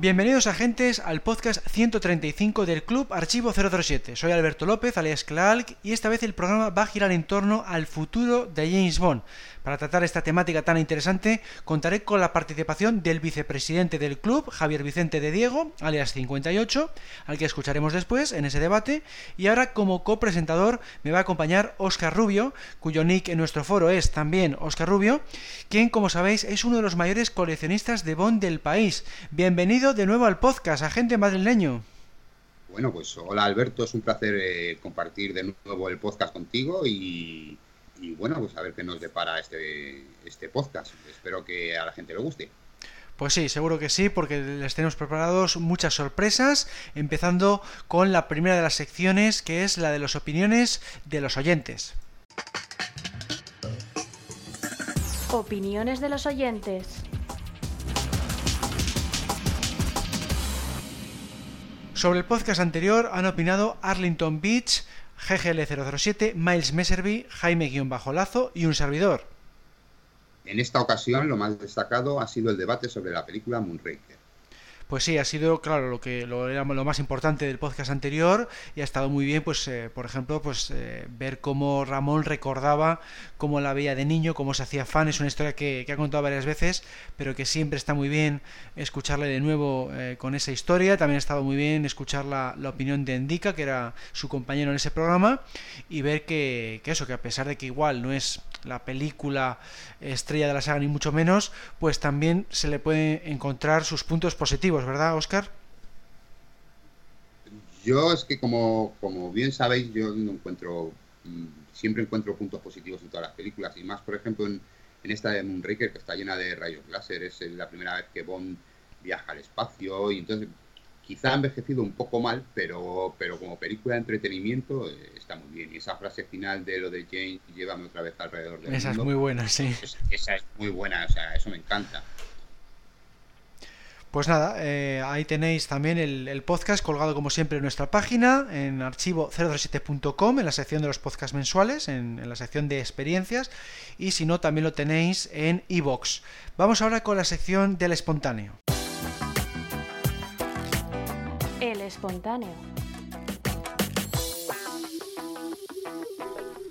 Bienvenidos agentes al podcast 135 del Club Archivo 007. Soy Alberto López, alias Clark, y esta vez el programa va a girar en torno al futuro de James Bond. Para tratar esta temática tan interesante, contaré con la participación del vicepresidente del club, Javier Vicente de Diego, alias 58, al que escucharemos después en ese debate, y ahora como copresentador me va a acompañar Oscar Rubio, cuyo nick en nuestro foro es también Oscar Rubio, quien como sabéis es uno de los mayores coleccionistas de Bond del país. Bienvenido de nuevo al podcast, agente madrileño. Bueno, pues hola Alberto, es un placer eh, compartir de nuevo el podcast contigo y, bueno, pues a ver qué nos depara este, este podcast. Espero que a la gente le guste. Pues sí, seguro que sí, porque les tenemos preparados muchas sorpresas, empezando con la primera de las secciones, que es la de las opiniones de los oyentes. Opiniones de los oyentes. Sobre el podcast anterior han opinado Arlington Beach, GGL007, Miles Messerby, Jaime-Lazo y un servidor. En esta ocasión lo más destacado ha sido el debate sobre la película Moonraker. Pues sí, ha sido, claro, lo que lo, era lo más importante del podcast anterior y ha estado muy bien, pues, eh, por ejemplo, pues eh, ver cómo Ramón recordaba cómo la veía de niño, cómo se hacía fan. Es una historia que, ha contado varias veces, pero que siempre está muy bien escucharle de nuevo eh, con esa historia. También ha estado muy bien escuchar la, opinión de Endica, que era su compañero en ese programa, y ver que eso, que a pesar de que igual no es la película estrella de la saga ni mucho menos, pues también se le puede encontrar sus puntos positivos ¿verdad, Oscar? Yo es que como, como bien sabéis, yo no encuentro, mm, siempre encuentro puntos positivos en todas las películas y más, por ejemplo, en, esta de Moonraker que está llena de rayos láser, es la primera vez que Bond viaja al espacio y entonces quizá ha envejecido un poco mal, pero, pero como película de entretenimiento eh, está muy bien. Y esa frase final de lo de Jane, llévame otra vez alrededor del Esa es muy buena, sí. esa es muy buena, o sea, eso me encanta. Pues nada, eh, ahí tenéis también el, podcast colgado como siempre en nuestra página, en archivo037.com, en la sección de los podcasts mensuales, en, la sección de experiencias, y si no, también lo tenéis en iVoox. Vamos ahora con la sección del espontáneo. Espontáneo.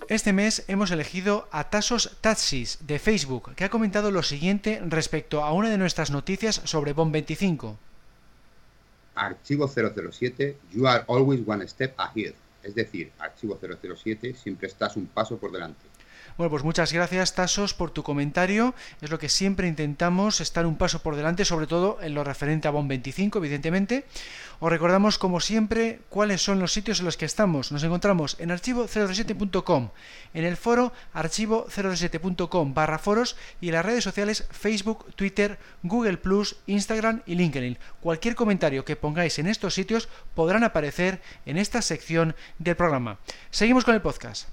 Este mes hemos elegido a Tasos Tatsis de Facebook, que ha comentado lo siguiente respecto a una de nuestras noticias sobre Bomb 25. Archivo 007, you are always one step ahead. Es decir, archivo 007, siempre estás un paso por delante. Bueno, pues muchas gracias, Tasos, por tu comentario. Es lo que siempre intentamos, estar un paso por delante, sobre todo en lo referente a BOM 25, evidentemente. Os recordamos, como siempre, cuáles son los sitios en los que estamos. Nos encontramos en archivo07.com, en el foro archivo07.com barra foros y en las redes sociales Facebook, Twitter, Google Instagram y LinkedIn. Cualquier comentario que pongáis en estos sitios podrán aparecer en esta sección del programa. Seguimos con el podcast.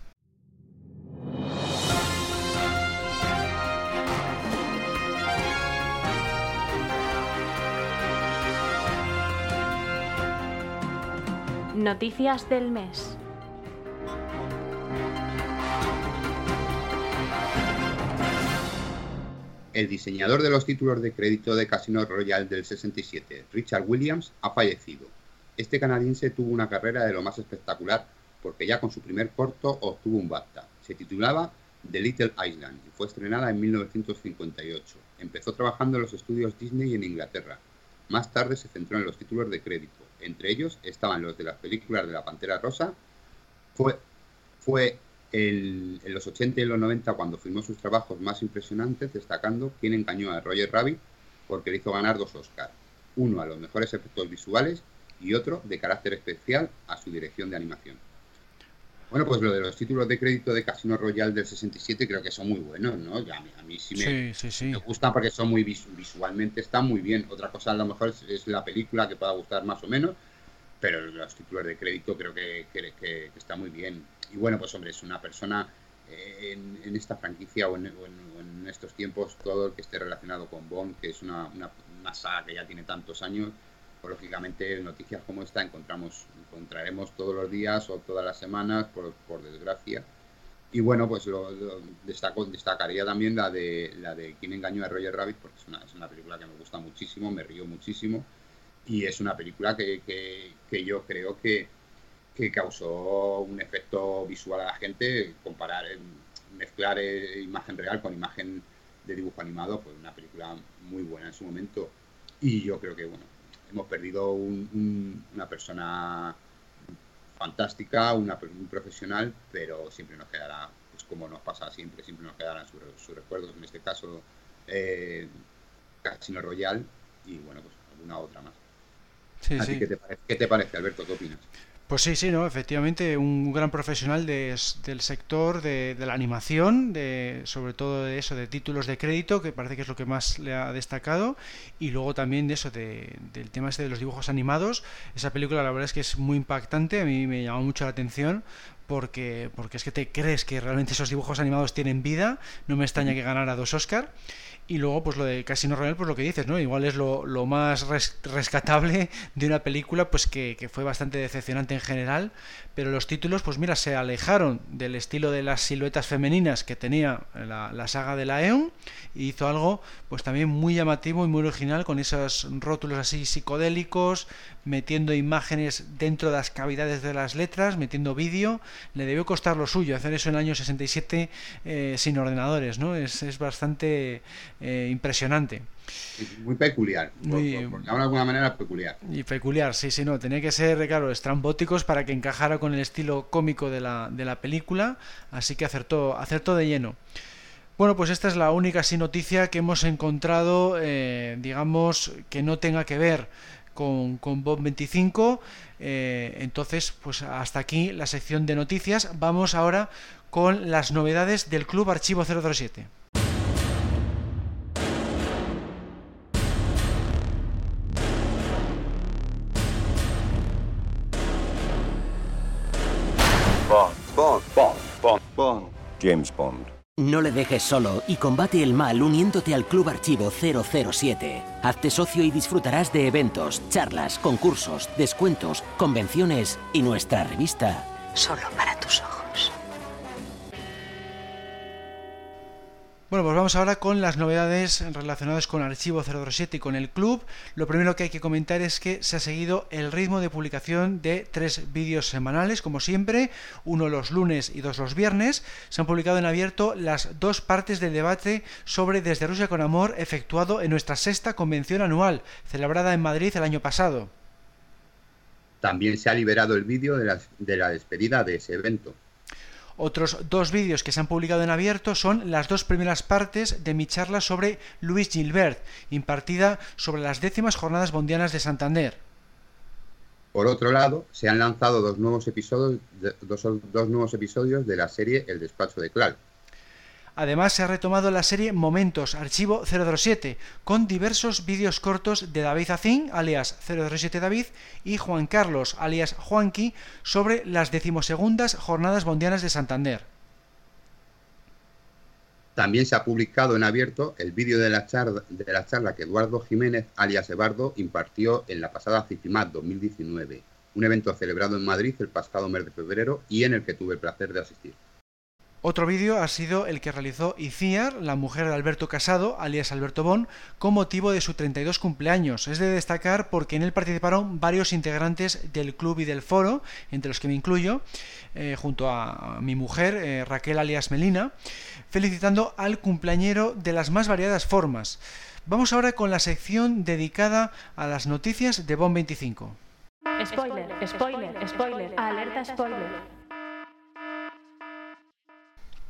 Noticias del mes. El diseñador de los títulos de crédito de Casino Royale del 67, Richard Williams, ha fallecido. Este canadiense tuvo una carrera de lo más espectacular porque ya con su primer corto obtuvo un BAFTA. Se titulaba The Little Island y fue estrenada en 1958. Empezó trabajando en los estudios Disney en Inglaterra. Más tarde se centró en los títulos de crédito entre ellos estaban los de las películas de la Pantera Rosa. Fue, fue en los 80 y los 90 cuando filmó sus trabajos más impresionantes, destacando quien engañó a Roger Rabbit porque le hizo ganar dos Oscars, uno a los mejores efectos visuales y otro de carácter especial a su dirección de animación. Bueno, pues lo de los títulos de crédito de Casino Royale del 67 creo que son muy buenos, ¿no? A mí, sí, me, gustan porque son muy visualmente, están muy bien. Otra cosa a lo mejor es, la película que pueda gustar más o menos, pero los títulos de crédito creo que, que, está muy bien. Y bueno, pues hombre, es una persona eh, en, esta franquicia o en, estos tiempos, todo el que esté relacionado con Bond, que es una, una, saga que ya tiene tantos años, lógicamente noticias como esta encontramos, encontraremos todos los días o todas las semanas, por, por desgracia. Y bueno, pues lo, destaco, destacaría también la de la de Quién engañó a Roger Rabbit, porque es una, es una película que me gusta muchísimo, me río muchísimo. Y es una película que, que, que yo creo que, que causó un efecto visual a la gente, comparar, mezclar eh, imagen real con imagen de dibujo animado, pues una película muy buena en su momento. Y yo creo que, bueno, hemos perdido una persona fantástica, una, un profesional, pero siempre nos quedará, pues como nos pasa siempre, siempre nos quedarán sus, recuerdos, en este caso eh, Casino Royal y bueno, pues alguna otra más. Así que, ¿qué te parece, Alberto? ¿Qué opinas? Pues sí, sí, no, efectivamente, un gran profesional del sector de, la animación, de, sobre todo de eso, de títulos de crédito, que parece que es lo que más le ha destacado, y luego también de eso, de, del tema este de los dibujos animados. Esa película la verdad es que es muy impactante, a mí me llamó mucho la atención, porque, porque es que te crees que realmente esos dibujos animados tienen vida, no me extraña que ganara dos Oscar. Y luego, pues lo de Casino Royale, pues lo que dices, ¿no? Igual es lo, lo más rescatable de una película, pues que, que, fue bastante decepcionante en general, pero los títulos, pues mira, se alejaron del estilo de las siluetas femeninas que tenía la, la saga de la Eon y hizo algo, pues también muy llamativo y muy original con esos rótulos así psicodélicos, metiendo imágenes dentro de las cavidades de las letras, metiendo vídeo. Le debió costar lo suyo hacer eso en el año 67 eh, sin ordenadores, ¿no? Es, es bastante eh, impresionante. Muy peculiar, muy, de alguna manera peculiar. Y peculiar, sí, sí, no. Tenía que ser, claro, estrambóticos para que encajara con el estilo cómico de la, de la película, así que acertó, acertó de lleno. Bueno, pues esta es la única sin noticia que hemos encontrado, eh, digamos, que no tenga que ver con, con Bob 25. Eh, entonces, pues hasta aquí la sección de noticias. Vamos ahora con las novedades del Club Archivo 007. Bond. James Bond. No le dejes solo y combate el mal uniéndote al Club Archivo 007. Hazte socio y disfrutarás de eventos, charlas, concursos, descuentos, convenciones y nuestra revista. Solo para tus ojos. Bueno, pues vamos ahora con las novedades relacionadas con Archivo 007 y con el club. Lo primero que hay que comentar es que se ha seguido el ritmo de publicación de tres vídeos semanales, como siempre, uno los lunes y dos los viernes. Se han publicado en abierto las dos partes del debate sobre Desde Rusia con Amor efectuado en nuestra sexta convención anual, celebrada en Madrid el año pasado. También se ha liberado el vídeo de la, de la despedida de ese evento. Otros dos vídeos que se han publicado en abierto son las dos primeras partes de mi charla sobre Luis Gilbert, impartida sobre las décimas jornadas bondianas de Santander. Por otro lado, se han lanzado dos nuevos episodios, dos, dos nuevos episodios de la serie El despacho de Clark, Además, se ha retomado la serie Momentos, archivo 007, con diversos vídeos cortos de David Azín, alias 007 David, y Juan Carlos, alias Juanqui, sobre las decimosegundas Jornadas Bondianas de Santander. También se ha publicado en abierto el vídeo de, la charla, que Eduardo Jiménez, alias Ebardo, impartió en la pasada CIFIMAT 2019, un evento celebrado en Madrid el pasado mes de febrero y en el que tuve el placer de asistir. Otro vídeo ha sido el que realizó Iciar, la mujer de Alberto Casado, alias Alberto Bon, con motivo de su 32 cumpleaños. Es de destacar porque en él participaron varios integrantes del club y del foro, entre los que me incluyo, eh, junto a mi mujer, eh, Raquel alias Melina, felicitando al cumpleañero de las más variadas formas. Vamos ahora con la sección dedicada a las noticias de Bon 25. Spoiler, spoiler, spoiler, alerta spoiler.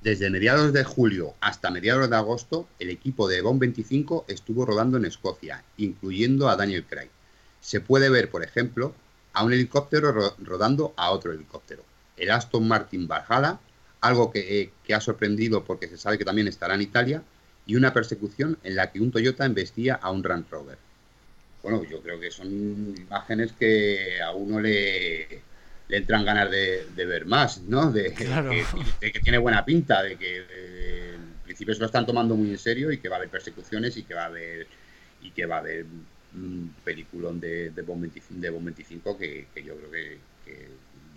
Desde mediados de julio hasta mediados de agosto, el equipo de Bond 25 estuvo rodando en Escocia, incluyendo a Daniel Craig. Se puede ver, por ejemplo, a un helicóptero rodando a otro helicóptero, el Aston Martin Valhalla, algo que, ha sorprendido porque se sabe que también estará en Italia, y una persecución en la que un Toyota embestía a un Land Rover. Bueno, yo creo que son imágenes que a uno le, le entran ganas de, ver más, ¿no? De, que, tiene buena pinta, de que en principio se lo están tomando muy en serio y que va a haber persecuciones y que va a haber y que va a haber un peliculón de, de, Bond 25, que, yo creo que,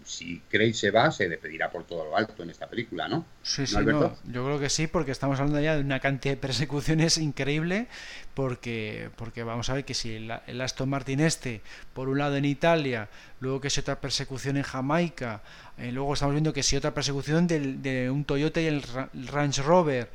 si Craig se va, se despedirá por todo lo alto en esta película, ¿no? Sí, sí, yo creo que sí, porque estamos hablando ya de una cantidad de persecuciones increíble, porque, porque vamos a ver que si el, Aston Martin este, por un lado en Italia, luego que es otra persecución en Jamaica, eh, luego estamos viendo que si otra persecución de un Toyota y el Range Rover,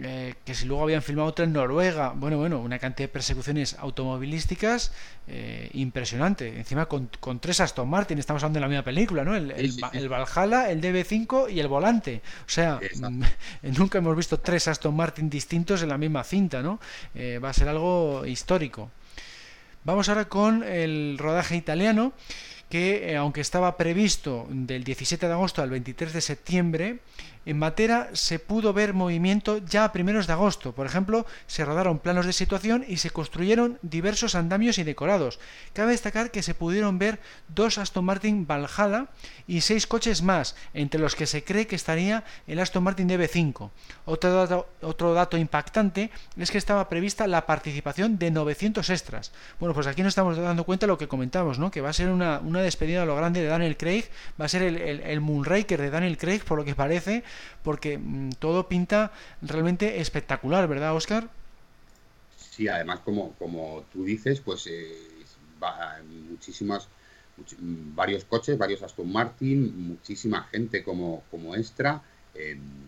eh, que si luego habían filmado otra en Noruega, bueno, bueno, una cantidad de persecuciones automovilísticas eh, impresionante. Encima con, tres Aston Martin, estamos hablando de la misma película, ¿no? El, el, Valhalla, el DB5 y el volante. O sea, mm, nunca hemos visto tres Aston Martin distintos en la misma cinta, ¿no? Eh, va a ser algo histórico. Vamos ahora con el rodaje italiano que aunque estaba previsto del 17 de agosto al 23 de septiembre, en Matera se pudo ver movimiento ya a primeros de agosto. Por ejemplo, se rodaron planos de situación y se construyeron diversos andamios y decorados. Cabe destacar que se pudieron ver dos Aston Martin Valhalla y seis coches más, entre los que se cree que estaría el Aston Martin DB5. Otro dato, otro dato impactante es que estaba prevista la participación de 900 extras. Bueno, pues aquí nos estamos dando cuenta de lo que comentamos, ¿no? que va a ser una, despedida a lo grande de Daniel Craig, va a ser el, el, el Moonraker de Daniel Craig, por lo que parece, porque mm, todo pinta realmente espectacular, ¿verdad, Oscar? Sí, además, como, como tú dices, pues eh, muchísimas, varios coches, varios Aston Martin, muchísima gente como, como extra,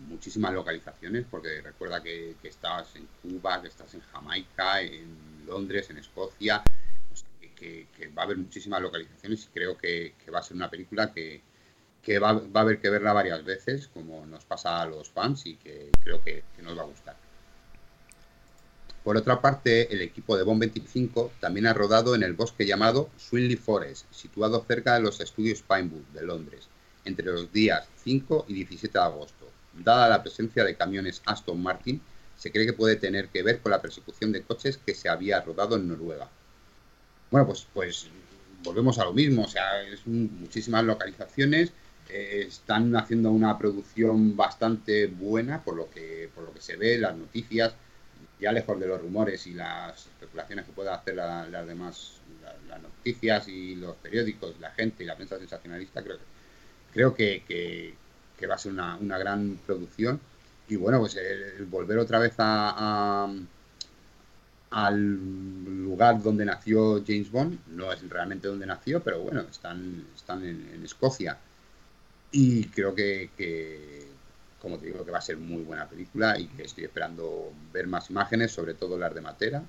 muchísimas localizaciones, porque recuerda que, que, estás en Cuba, que estás en Jamaica, en Londres, en Escocia, que, va a haber muchísimas localizaciones y creo que va a ser una película que, que va, a haber que verla varias veces, como nos pasa a los fans y que creo que, nos va a gustar. Por otra parte, el equipo de Bond 25 también ha rodado en el bosque llamado Swinley Forest, situado cerca de los estudios Pinewood de Londres, entre los días 5 y 17 de agosto. Dada la presencia de camiones Aston Martin, se cree que puede tener que ver con la persecución de coches que se había rodado en Noruega. Bueno, pues, pues volvemos a lo mismo, o sea, es muchísimas localizaciones, eh, están haciendo una producción bastante buena por lo que por lo que se ve las noticias ya lejos de los rumores y las especulaciones que pueda hacer las demás las noticias y los periódicos la gente y la prensa sensacionalista creo que creo que, que, va a ser una, una, gran producción. Y bueno pues el, volver otra vez a, al lugar donde nació James Bond no es realmente donde nació pero bueno están están en Escocia y creo que, como te digo, que va a ser muy buena película y que estoy esperando ver más imágenes, sobre todo las de Matera,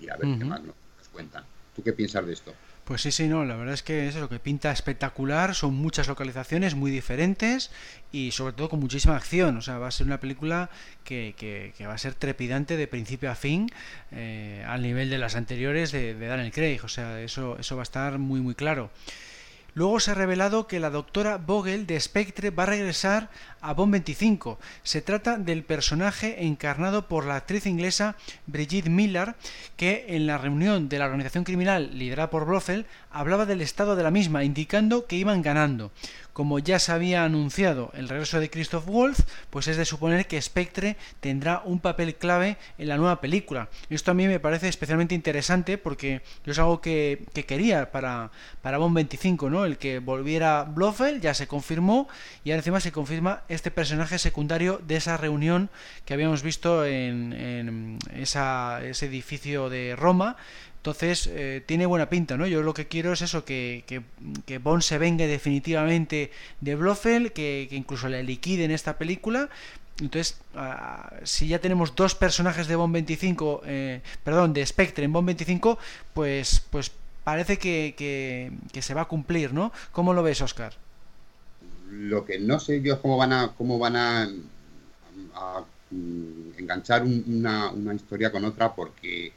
y a ver qué más nos cuentan. ¿Tú qué piensas de esto? Pues sí, sí, no, la verdad es que es lo que pinta espectacular, son muchas localizaciones muy diferentes y sobre todo con muchísima acción, o sea, va a ser una película que, que, va a ser trepidante de principio a fin eh, al nivel de las anteriores de, de Daniel Craig, o sea, eso, eso va a estar muy, muy claro. Luego se ha revelado que la doctora Vogel de Spectre va a regresar a Bond 25. Se trata del personaje encarnado por la actriz inglesa Brigitte Miller, que en la reunión de la organización criminal liderada por Blofeld hablaba del estado de la misma, indicando que iban ganando. Como ya se había anunciado el regreso de Christoph Wolf, pues es de suponer que Spectre tendrá un papel clave en la nueva película. Esto a mí me parece especialmente interesante porque es algo que, quería para, para Bond 25, ¿no? El que volviera Blofeld ya se confirmó y ahora encima se confirma este personaje secundario de esa reunión que habíamos visto en, en ese edificio de Roma entonces, eh, tiene buena pinta, ¿no? Yo lo que quiero es eso, que, que, Bond se vengue definitivamente de Blofeld, que, incluso le liquide en esta película. Entonces, ah, si ya tenemos dos personajes de Bond 25, eh, perdón, de Spectre en Bond 25, pues, pues parece que, se va a cumplir, ¿no? ¿Cómo lo ves, Oscar? Lo que no sé yo es cómo van a, cómo van a, mm, enganchar una, una historia con otra, porque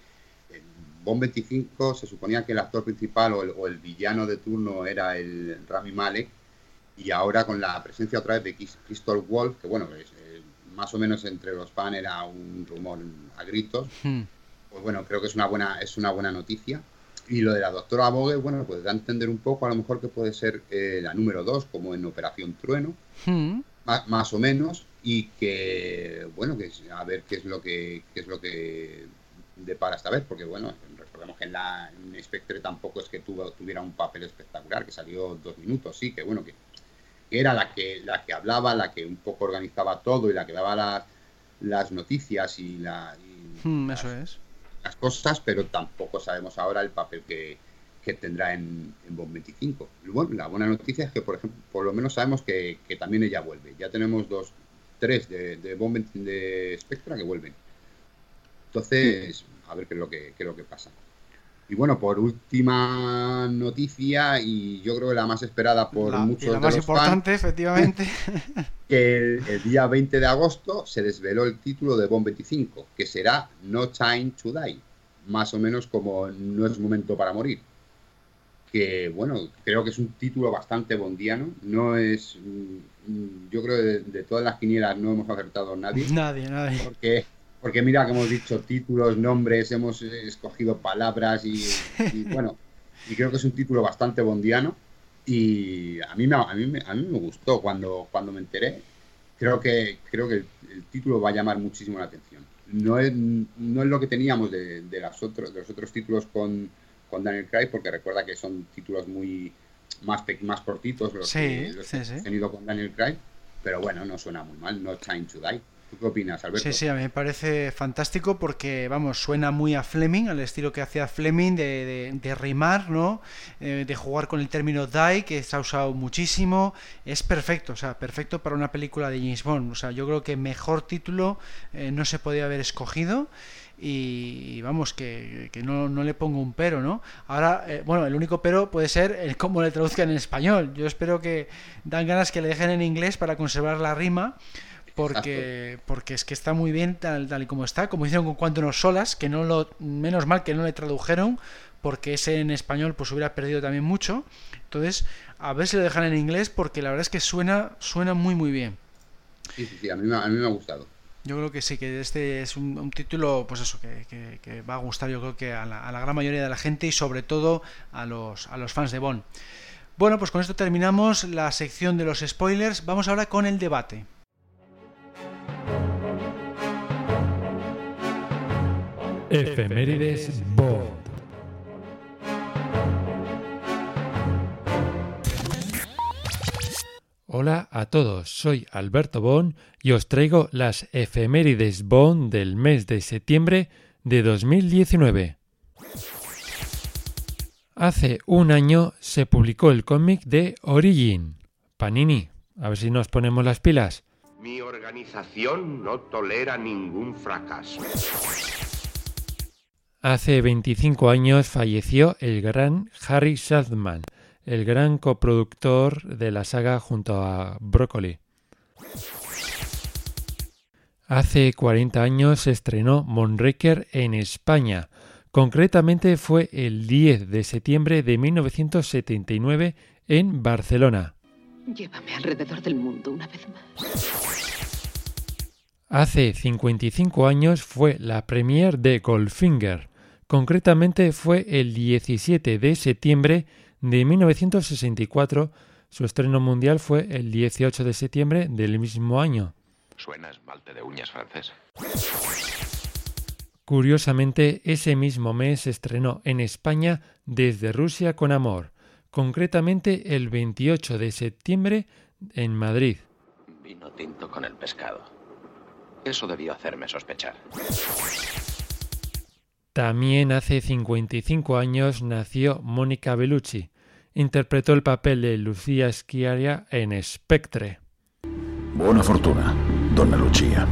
Bond 25 se suponía que el actor principal o el, villano de turno era el Rami Malek y ahora con la presencia otra vez de Christoph Wolf, que bueno, eh, más o menos entre los fans era un rumor a gritos, hmm. pues bueno, creo que es una buena, es una buena noticia. Y lo de la doctora Bogue, bueno, pues da a entender un poco a lo mejor que puede ser eh, la número 2, como en Operación Trueno, hmm. más, o menos, y que, bueno, que a ver qué es lo que, qué es lo que depara esta vez, porque bueno, recordemos que en, la, Spectre tampoco es que tuvo, tuviera un papel espectacular, que salió dos minutos, sí, que bueno, que, era la que, la que hablaba, la que un poco organizaba todo y la que daba las, noticias y, la, hmm, eso es. Las cosas, pero tampoco sabemos ahora el papel que, que tendrá en, en Bond 25. Bueno, la buena noticia es que, por ejemplo, por lo menos sabemos que, que también ella vuelve. Ya tenemos dos, tres de, de de Spectra que vuelven. Entonces, a ver qué es lo que, qué es lo que pasa. Y bueno, por última noticia, y yo creo que la más esperada por muchos la más importante, efectivamente. Que el, día 20 de agosto se desveló el título de Bond 25, que será No Time to Die. Más o menos como No es momento para morir. Que bueno, creo que es un título bastante bondiano. No es. Mm, yo creo que de, de todas las quinielas no hemos acertado nadie. Nadie, nadie. Porque porque mira que hemos dicho títulos, nombres, hemos escogido palabras y, bueno, y creo que es un título bastante bondiano y a mí me, a mí, a mí me gustó cuando, cuando me enteré. Creo que, creo que el, título va a llamar muchísimo la atención. No es, no es lo que teníamos de, de, los otros, de los otros títulos con, con Daniel Craig, porque recuerda que son títulos muy más, más cortitos los, que, los que he tenido con Daniel Craig, pero bueno, no suena muy mal, No Time to Die qué opinas, Alberto? Sí, sí, a mí me parece fantástico porque, vamos, suena muy a Fleming, al estilo que hacía Fleming de, rimar, ¿no? Eh, de jugar con el término die, que se ha usado muchísimo. Es perfecto, o sea, perfecto para una película de James Bond. O sea, yo creo que mejor título eh, no se podía haber escogido. Y, vamos, que, no, le pongo un pero, ¿no? Ahora, eh, bueno, el único pero puede ser el cómo le traduzcan en español. Yo espero que dan ganas que le dejen en inglés para conservar la rima porque, porque es que está muy bien tal, tal y como está, como hicieron con Cuánto nos solas, que no lo, menos mal que no le tradujeron, porque ese en español pues hubiera perdido también mucho. Entonces, a ver si lo dejan en inglés, porque la verdad es que suena, suena muy muy bien. Sí, sí, sí, a mí, a mí me ha gustado. Yo creo que sí, que este es un, título, pues eso, que, que, va a gustar yo creo que a la, a la, gran mayoría de la gente y sobre todo a los, a los fans de Bond. Bueno, pues con esto terminamos la sección de los spoilers. Vamos ahora con el debate. Efemérides Bond. Hola a todos, soy Alberto Bond y os traigo las efemérides Bond del mes de septiembre de 2019. Hace un año se publicó el cómic de Origin. Panini, a ver si nos ponemos las pilas. Mi organización no tolera ningún fracaso. Hace 25 años falleció el gran Harry Saltman, el gran coproductor de la saga junto a Broccoli. Hace 40 años se estrenó Monraker en España. Concretamente fue el 10 de septiembre de 1979 en Barcelona. Llévame alrededor del mundo una vez más. Hace 55 años fue la premier de Goldfinger. Concretamente fue el 17 de septiembre de 1964. Su estreno mundial fue el 18 de septiembre del mismo año. Suena esmalte de uñas francés. Curiosamente, ese mismo mes se estrenó en España Desde Rusia con Amor, concretamente el 28 de septiembre en Madrid. Vino tinto con el pescado. Eso debió hacerme sospechar. También hace 55 años nació Mónica Bellucci. Interpretó el papel de Lucía Schiaria en Spectre. Buena fortuna, donna Lucia.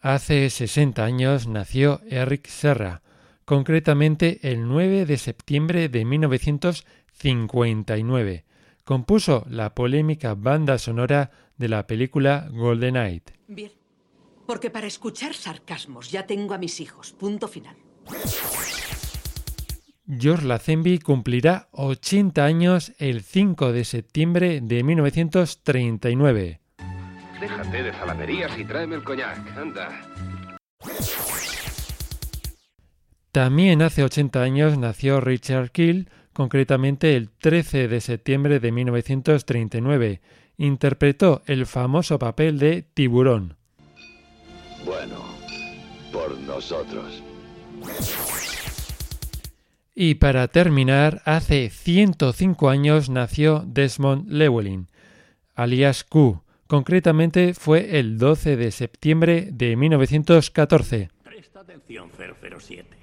Hace 60 años nació Eric Serra, concretamente el 9 de septiembre de 1959. Compuso la polémica banda sonora de la película Golden Night. Bien. Porque para escuchar sarcasmos ya tengo a mis hijos. Punto final. George Lazenby cumplirá 80 años el 5 de septiembre de 1939. Déjate de zalamerías y tráeme el coñac. Anda. También hace 80 años nació Richard Kill, concretamente el 13 de septiembre de 1939. Interpretó el famoso papel de Tiburón. Bueno, por nosotros. Y para terminar, hace 105 años nació Desmond Llewellyn, alias Q. Concretamente fue el 12 de septiembre de 1914. Presta atención, 007.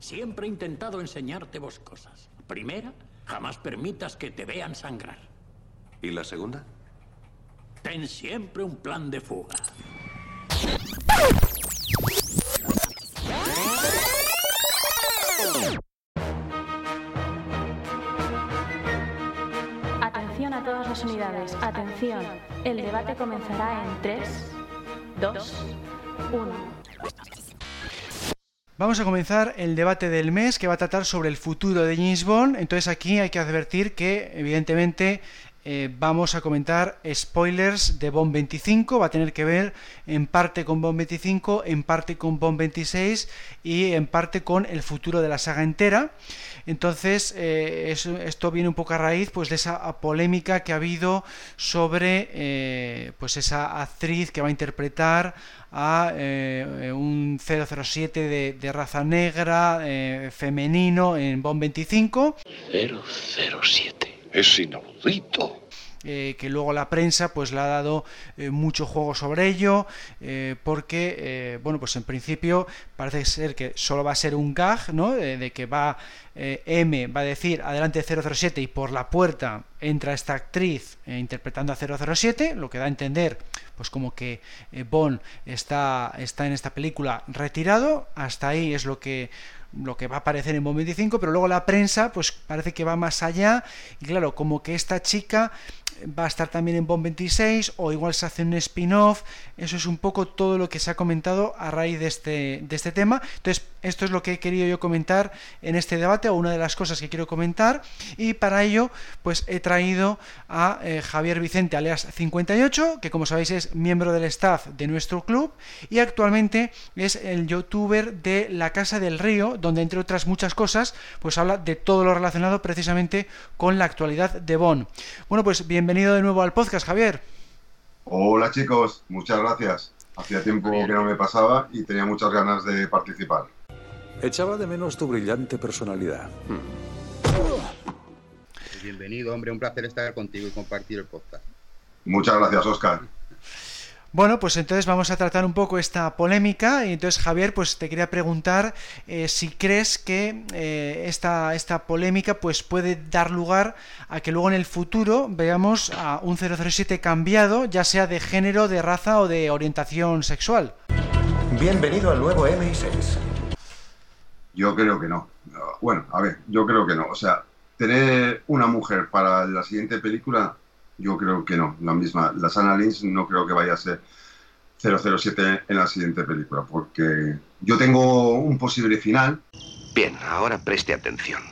Siempre he intentado enseñarte vos cosas. Primera, jamás permitas que te vean sangrar. ¿Y la segunda? Ten siempre un plan de fuga. Atención a todas las unidades. Atención. El debate comenzará en 3, 2, 1. Vamos a comenzar el debate del mes que va a tratar sobre el futuro de James Bond. Entonces aquí hay que advertir que evidentemente eh, vamos a comentar spoilers de Bond 25, va a tener que ver en parte con Bond 25, en parte con Bond 26 y en parte con el futuro de la saga entera. Entonces, eh, esto viene un poco a raíz pues, de esa polémica que ha habido sobre eh, pues esa actriz que va a interpretar a un 007 de, de raza negra, femenino, en Bond 25. 007. Es inaudito. Eh, que luego la prensa pues le ha dado eh, mucho juego sobre ello eh, porque bueno pues en principio parece ser que solo va a ser un gag no de, que va M va a decir adelante 007 y por la puerta entra esta actriz interpretando a 007 lo que da a entender pues como que Bond está está en esta película retirado hasta ahí es lo que lo que va a aparecer en Bond 25, pero luego la prensa pues parece que va más allá. Y claro, como que esta chica va a estar también en Bond 26 o igual se hace un spin-off, eso es un poco todo lo que se ha comentado a raíz de este, de este tema. Entonces, esto es lo que he querido yo comentar en este debate o una de las cosas que quiero comentar y para ello pues he traído a eh, Javier Vicente alias 58, que como sabéis es miembro del staff de nuestro club y actualmente es el youtuber de La Casa del Río, donde entre otras muchas cosas pues habla de todo lo relacionado precisamente con la actualidad de Bond. Bueno, pues bienvenido de nuevo al podcast, Javier. Hola chicos, muchas gracias. Hacía tiempo que no me pasaba y tenía muchas ganas de participar. Echaba de menos tu brillante personalidad. Bienvenido, hombre, un placer estar contigo y compartir el podcast. Muchas gracias, Oscar. Bueno, pues entonces vamos a tratar un poco esta polémica y entonces Javier, pues te quería preguntar eh, si crees que eh, esta, esta polémica pues puede dar lugar a que luego en el futuro veamos a un 007 cambiado, ya sea de género, de raza o de orientación sexual. Bienvenido al nuevo MI6. Yo creo que no. Bueno, a ver, yo creo que no. O sea, tener una mujer para la siguiente película yo creo que no, la misma. La Sana Lynch no creo que vaya a ser 007 en la siguiente película, porque yo tengo un posible final. Bien, ahora preste atención.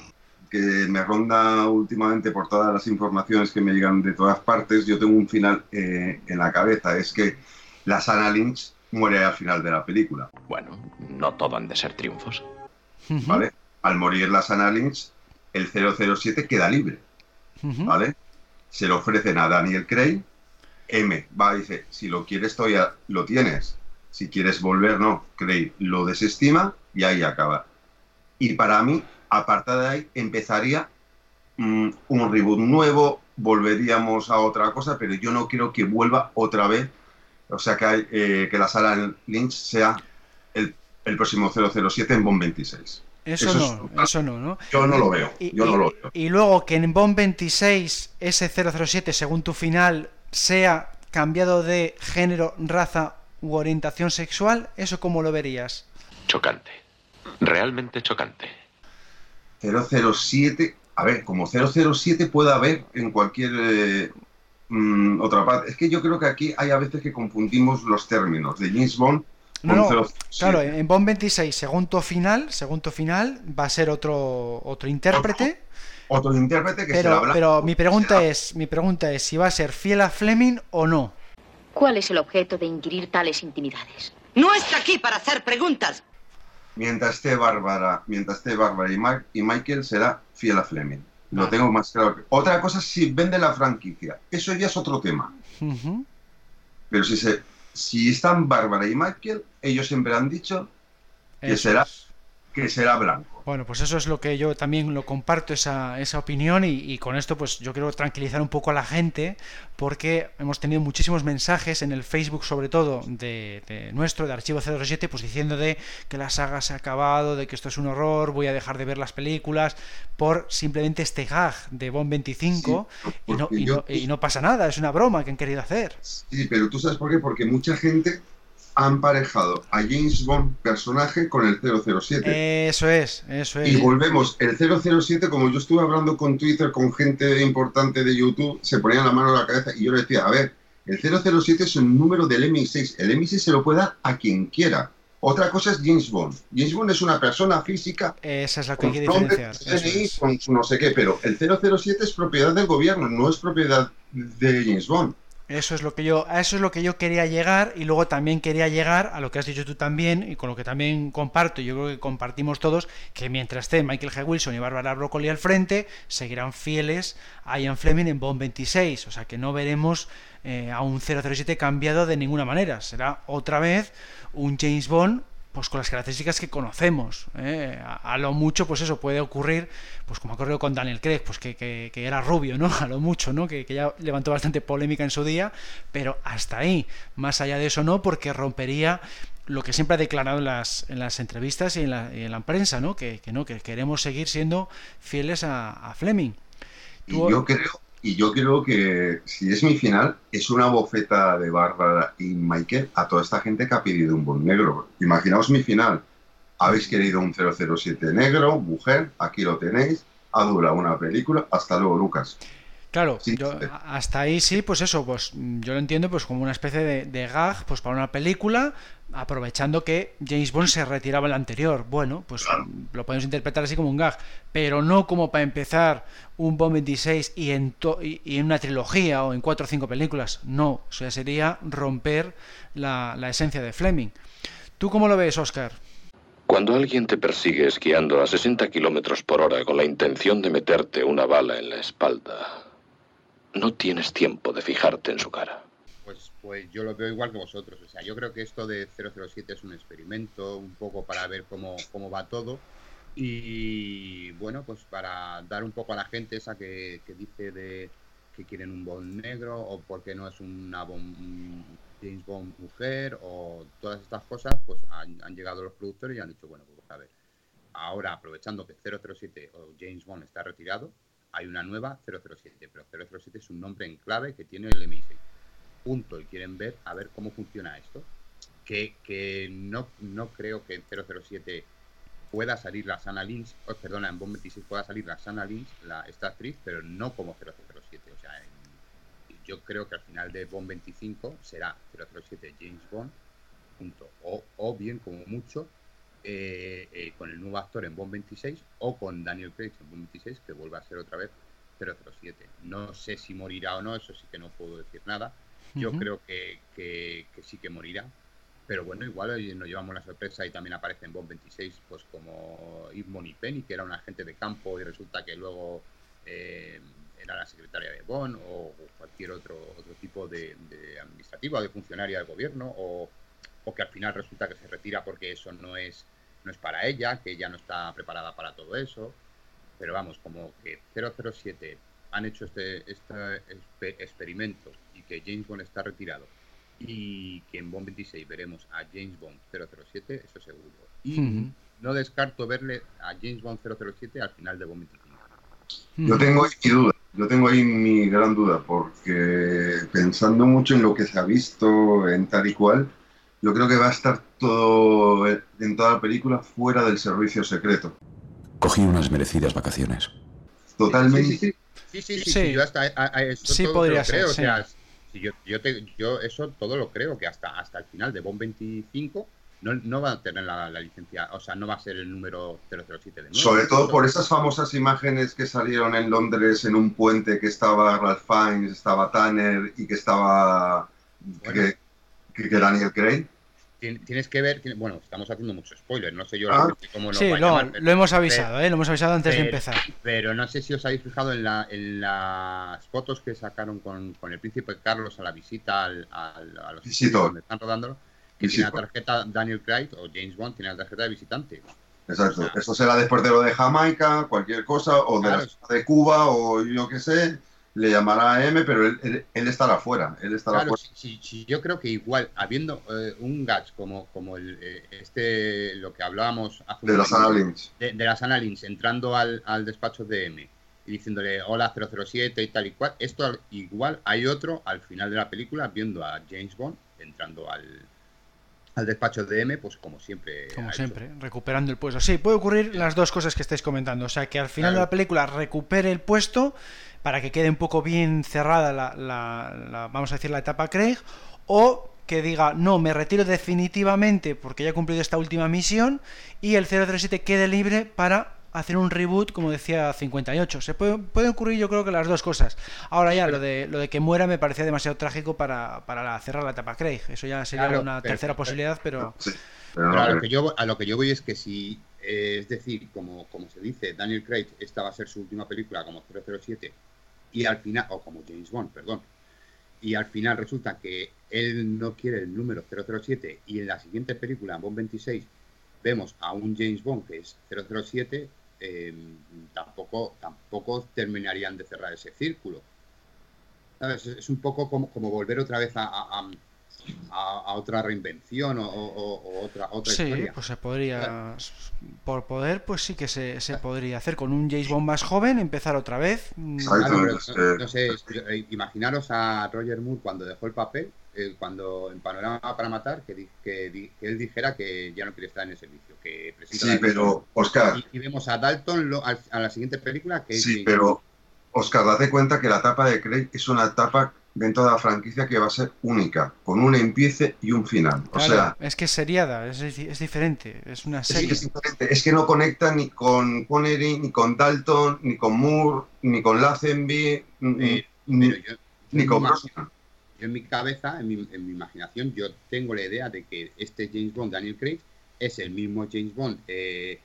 Que me ronda últimamente por todas las informaciones que me llegan de todas partes. Yo tengo un final eh, en la cabeza, es que la Sana Lynch muere al final de la película. Bueno, no todo han de ser triunfos. ¿Vale? Al morir la Sana Lynch, el 007 queda libre. ¿Vale? Se lo ofrecen a Daniel Craig, M va dice, si lo quieres todavía lo tienes, si quieres volver no, Craig lo desestima y ahí acaba. Y para mí, aparte de ahí, empezaría mm, un reboot nuevo, volveríamos a otra cosa, pero yo no quiero que vuelva otra vez, o sea, que, eh, que la sala Lynch sea el, el próximo 007 en Bond 26. Eso, no, eso no, ¿no? Yo no lo veo, y, yo no lo veo. Y luego que en Bond 26 ese 007, según tu final, sea cambiado de género, raza u orientación sexual, ¿eso cómo lo verías? Chocante. Realmente chocante. 007, a ver, como 007 puede haber en cualquier eh, mm, otra parte. Es que yo creo que aquí hay a veces que confundimos los términos de James Bond no, claro, en Bond 26, según tu final, según final, va a ser otro otro intérprete. Otro, intérprete que pero, se Pero mi pregunta es, mi pregunta es si va a ser fiel a Fleming o no. ¿Cuál es el objeto de inquirir tales intimidades? No está aquí para hacer preguntas. Mientras esté Bárbara, mientras esté Bárbara y, y Michael será fiel a Fleming. Lo tengo más claro. Otra cosa si vende la franquicia. Eso ya es otro tema. Pero si se si están Bárbara y Michael, ellos siempre han dicho que será que será blanco. Bueno, pues eso es lo que yo también lo comparto, esa, esa opinión, y, con esto pues yo quiero tranquilizar un poco a la gente, porque hemos tenido muchísimos mensajes en el Facebook, sobre todo, de, nuestro, de Archivo 007, pues diciendo de que la saga se ha acabado, de que esto es un horror, voy a dejar de ver las películas, por simplemente este gag de Bond 25, y, no, y, no, y no pasa nada, es una broma que han querido hacer. Sí, pero tú sabes por qué, porque mucha gente han emparejado a James Bond personaje con el 007. Eso es, eso es. Y volvemos, el 007, como yo estuve hablando con Twitter, con gente importante de YouTube, se ponían la mano en la cabeza y yo le decía, a ver, el 007 es un número del MI6, el MI6 se lo puede dar a quien quiera. Otra cosa es James Bond. James Bond es una persona física. Esa es la que hay que diferenciar. Con no sé qué, pero el 007 es propiedad del gobierno, no es propiedad de James Bond. Eso es lo que yo, a eso es lo que yo quería llegar y luego también quería llegar a lo que has dicho tú también y con lo que también comparto, yo creo que compartimos todos, que mientras esté Michael G. Wilson y Bárbara Broccoli al frente, seguirán fieles a Ian Fleming en Bond 26, o sea que no veremos eh, a un 007 cambiado de ninguna manera, será otra vez un James Bond pues con las características que conocemos. ¿eh? A, lo mucho, pues eso puede ocurrir, pues como ha ocurrido con Daniel Craig, pues que, que, era rubio, ¿no? A lo mucho, ¿no? Que, que, ya levantó bastante polémica en su día, pero hasta ahí. Más allá de eso no, porque rompería lo que siempre ha declarado en las, en las entrevistas y en la, en la prensa, ¿no? Que, no, que queremos seguir siendo fieles a, a Fleming. Y yo creo y yo creo que si es mi final, es una bofeta de Bárbara y Michael a toda esta gente que ha pedido un buen negro. Imaginaos mi final. Habéis querido un 007 negro, mujer, aquí lo tenéis, ha durado una película. Hasta luego, Lucas. Claro, hasta ahí sí, pues eso, pues yo lo entiendo pues como una especie de, de, gag pues para una película, aprovechando que James Bond se retiraba el anterior. Bueno, pues lo podemos interpretar así como un gag, pero no como para empezar un Bond 26 y en, y, en una trilogía o en cuatro o cinco películas. No, o sea, sería romper la, la esencia de Fleming. ¿Tú cómo lo ves, Oscar? Cuando alguien te persigue esquiando a 60 kilómetros por hora con la intención de meterte una bala en la espalda, no tienes tiempo de fijarte en su cara. Pues, pues yo lo veo igual que vosotros. O sea, yo creo que esto de 007 es un experimento, un poco para ver cómo, cómo va todo. Y bueno, pues para dar un poco a la gente esa que, dice de que quieren un Bond negro o porque no es una James Bond mujer o todas estas cosas, pues han, han, llegado los productores y han dicho, bueno, pues a ver, ahora aprovechando que 007 o James Bond está retirado, hay una nueva 007, pero 007 es un nombre en clave que tiene el MI6. Punto. Y quieren ver a ver cómo funciona esto. Que, que no, no creo que en 007 pueda salir la Sana Lynch, oh, perdona, en Bond 26 pueda salir la Sana Lynch, la, esta actriz, pero no como 007. O sea, yo creo que al final de Bond 25 será 007 James Bond, punto. O, o bien, como mucho, eh, eh, con el nuevo actor en Bond 26 o con Daniel Craig en Bond 26, que vuelva a ser otra vez 007. No sé si morirá o no, eso sí que no puedo decir nada. Yo creo que, que, sí que morirá. Pero bueno, igual hoy nos llevamos la sorpresa y también aparece en Bond 26, pues como Yves Penny, que era un agente de campo y resulta que luego eh, era la secretaria de Bond o cualquier otro, otro tipo de, de administrativa, de funcionaria del gobierno, o, o que al final resulta que se retira porque eso no es no es para ella, que ella no está preparada para todo eso. Pero vamos, como que 007 han hecho este, este experimento y que James Bond está retirado y que en Bond 26 veremos a James Bond 007, eso seguro. Y no descarto verle a James Bond 007 al final de Bond 25. Yo tengo ahí mi duda, yo tengo ahí mi gran duda, porque pensando mucho en lo que se ha visto en tal y cual, yo creo que va a estar todo en toda la película fuera del servicio secreto. Cogí unas merecidas vacaciones. Totalmente. Sí, sí, sí. yo hasta eso podría ser. Creo, o sea, yo, yo, yo, eso todo lo creo, que hasta, hasta el final de Bond 25 no, no va a tener la, licencia, o sea, no va a ser el número 007 de nuevo. Sobre todo por esas famosas imágenes que salieron en Londres en un puente que estaba Ralph Fiennes, estaba Tanner y que estaba que, que, Daniel Craig tienes que ver, bueno, estamos haciendo mucho spoiler, no sé yo ah. cómo lo Sí, lo hemos avisado, ¿eh? lo hemos avisado antes de empezar. Pero no sé si os habéis fijado en, la, en las fotos que sacaron con, con el príncipe Carlos a la visita al, a los sitios donde están rodándolo, que tiene la tarjeta Daniel Craig o James Bond, tiene la tarjeta de visitante. Exacto. Esto será después de lo de Jamaica, cualquier cosa, o de, de Cuba, o yo qué sé le llamará a M, pero él, estará fuera. Él estará fuera. Sí, yo creo que igual, habiendo eh, un Gats como, como el, eh, este, lo que hablábamos hace de, las Analins. De, las Analins, entrando al, despacho de M y diciéndole hola 007 y tal y cual, esto igual hay otro al final de la película viendo a James Bond entrando al, al despacho de M, pues como siempre. Como siempre, recuperando el puesto. Sí, puede ocurrir las dos cosas que estáis comentando. O sea, que al final de la película recupere el puesto para que quede un poco bien cerrada la, vamos a decir, la etapa Craig, o que diga, no, me retiro definitivamente porque ya he cumplido esta última misión y el 007 quede libre para hacer un reboot, como decía 58. Se puede, puede ocurrir yo creo que las dos cosas. Ahora ya, lo de, lo de que muera me parecía demasiado trágico para, para cerrar la etapa Craig. Eso ya sería una tercera posibilidad, pero... a, lo que yo, a lo que yo voy es que si, eh, es decir, como, como se dice, Daniel Craig, esta va a ser su última película como 007 y al final, o como James Bond, perdón, y al final resulta que él no quiere el número 007 y en la siguiente película, Bond 26, vemos a un James Bond que es 007, em, tampoco, tampoco terminarían de cerrar ese círculo. Es, un poco como, como volver otra vez a, otra reinvención o, otra, otra sí, pues se podría. Por poder, pues sí que se, se, podría hacer. Con un James Bond más joven, empezar otra vez. Mm. no, sé, eh, imaginaros a Roger Moore cuando dejó el papel, eh, cuando en Panorama para Matar, que, que, él dijera que ya no quiere estar en el servicio. Que sí, pero, Oscar. Y, vemos a Dalton a, la siguiente película. que Sí, pero, Oscar, date cuenta que la etapa de Craig es una etapa dentro de la franquicia que va a ser única, con un empiece y un final. o sea, es que es seriada, es, es, diferente, es una serie. Es que, es que no conecta ni con Connery, ni con Dalton, ni con Moore, ni con Lazenby, ni, ni, con Yo en mi cabeza, en mi, en mi, imaginación, yo tengo la idea de que este James Bond, Daniel Craig, es el mismo James Bond, eh,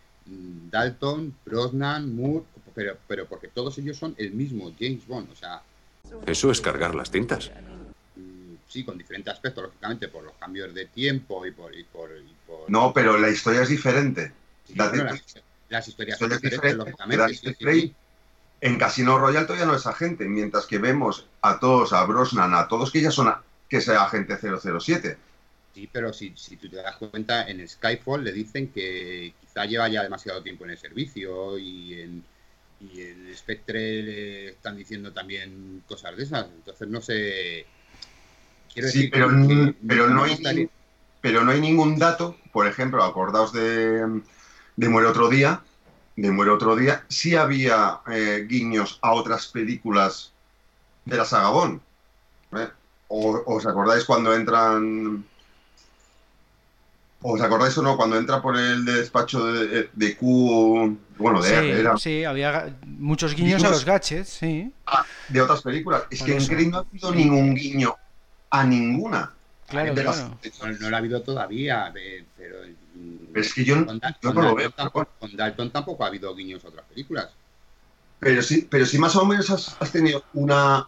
Dalton, Brosnan, Moore, pero, pero porque todos ellos son el mismo James Bond, o sea, ¿Eso es cargar las tintas? Sí, con diferentes aspectos, lógicamente, por los cambios de tiempo y por... No, pero la historia es diferente. las, historias son diferentes, lógicamente. en Casino Royale todavía no es agente, mientras que vemos a todos, a Brosnan, a todos que ya son que sea agente 007. Sí, pero si, si tú te das cuenta, en Skyfall le dicen que quizá lleva ya demasiado tiempo en el servicio y en, y el Spectre le están diciendo también cosas de esas. Entonces no sé. Quiero sí, pero, pero, no hay, pero no hay ningún dato. Por ejemplo, acordaos de, de Muere otro día. De Muere otro día. Sí había eh, guiños a otras películas de la saga Bond. ¿eh? O, ¿Os acordáis cuando entran ¿Os acordáis o no? Cuando entra por el despacho de, de Q. Bueno, de sí, era... sí, había muchos guiños, a los gadgets, sí. Ah, de otras películas. Es que en Green no ha habido ningún guiño a ninguna. Claro, claro. No, lo ha habido todavía, pero. es que yo, no lo veo. Tampoco, con Dalton tampoco ha habido guiños a otras películas. Pero sí, pero sí más o menos has tenido una,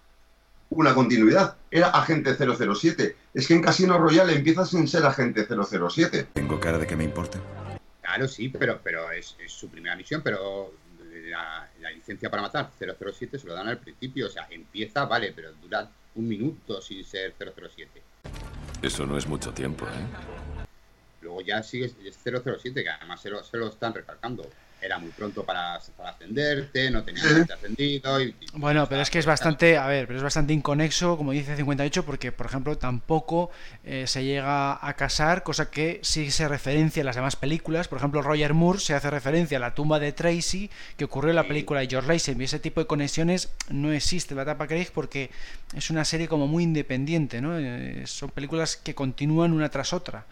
una continuidad. Era agente 007. Es que en Casino Royale empieza sin ser agente 007. ¿Tengo cara de que me importa? Claro, sí, pero, pero es, su primera misión, pero la, licencia para matar 007 se lo dan al principio. O sea, empieza, vale, pero dura un minuto sin ser 007. Eso no es mucho tiempo, ¿eh? Luego ya sigue es 007, que además se lo, se lo están recalcando era muy pronto para, ascenderte, no tenías ascendido. Y, bueno, pero es que es bastante, a ver, pero es bastante inconexo, como dice 58, porque, por ejemplo, tampoco eh, se llega a casar, cosa que sí se referencia en las demás películas. Por ejemplo, Roger Moore se hace referencia a la tumba de Tracy, que ocurrió en la película de George Lazenby. Y ese tipo de conexiones no existe en la etapa Craig porque es una serie como muy independiente, ¿no? Eh, son películas que continúan una tras otra.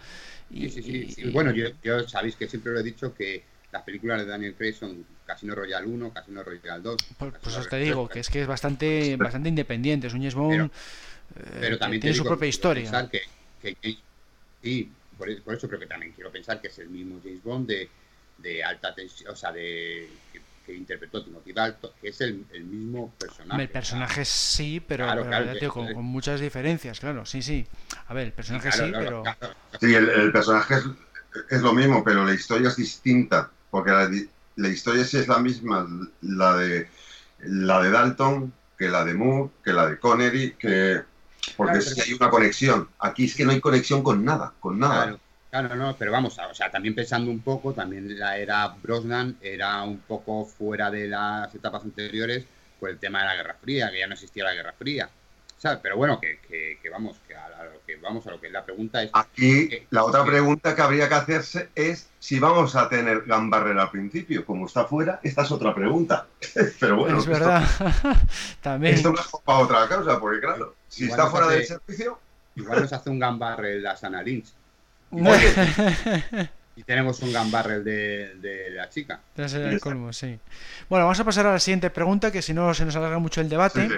Y, sí, sí, bueno, yo, yo sabéis que siempre lo he dicho que las películas de Daniel Craig son Casino Royale 1, Casino Royale 2. Pues, pues os te digo, que es que es bastante, bastante independiente. Es un James Bond pero, eh, también tiene su propia historia. Que, que, sí, por, eso creo que también quiero pensar que es el mismo James Bond de, de alta tensión, o sea, de que, interpretó Timothy Dalton, que es el, el, mismo personaje. El personaje sí, pero, con, muchas diferencias, claro, sí, sí. A ver, el personaje sí, pero... Sí, el, el personaje es, es lo mismo, pero la historia es distinta porque la, historia sí es la misma, la de, la de Dalton, que la de Moore, que la de Connery, que... Porque es que hay una conexión. Aquí es que no hay conexión con nada, con nada. Claro, no, pero vamos, o sea, también pensando un poco, también la era Brosnan era un poco fuera de las etapas anteriores por el tema de la Guerra Fría, que ya no existía la Guerra Fría. Pero bueno, que, vamos, que a, lo que vamos a lo que la pregunta es. Aquí la otra pregunta que habría que hacerse es si vamos a tener Gambarrera al principio. Como está fuera, esta es otra pregunta. Pero bueno, es verdad. También. Esto no es para otra causa, porque claro, si está fuera del servicio. Igual nos hace un Gambarre la Sana Lynch. Y tenemos un gambarrel de, de la chica. El colmo, sí. Bueno, vamos a pasar a la siguiente pregunta, que si no se nos alarga mucho el debate.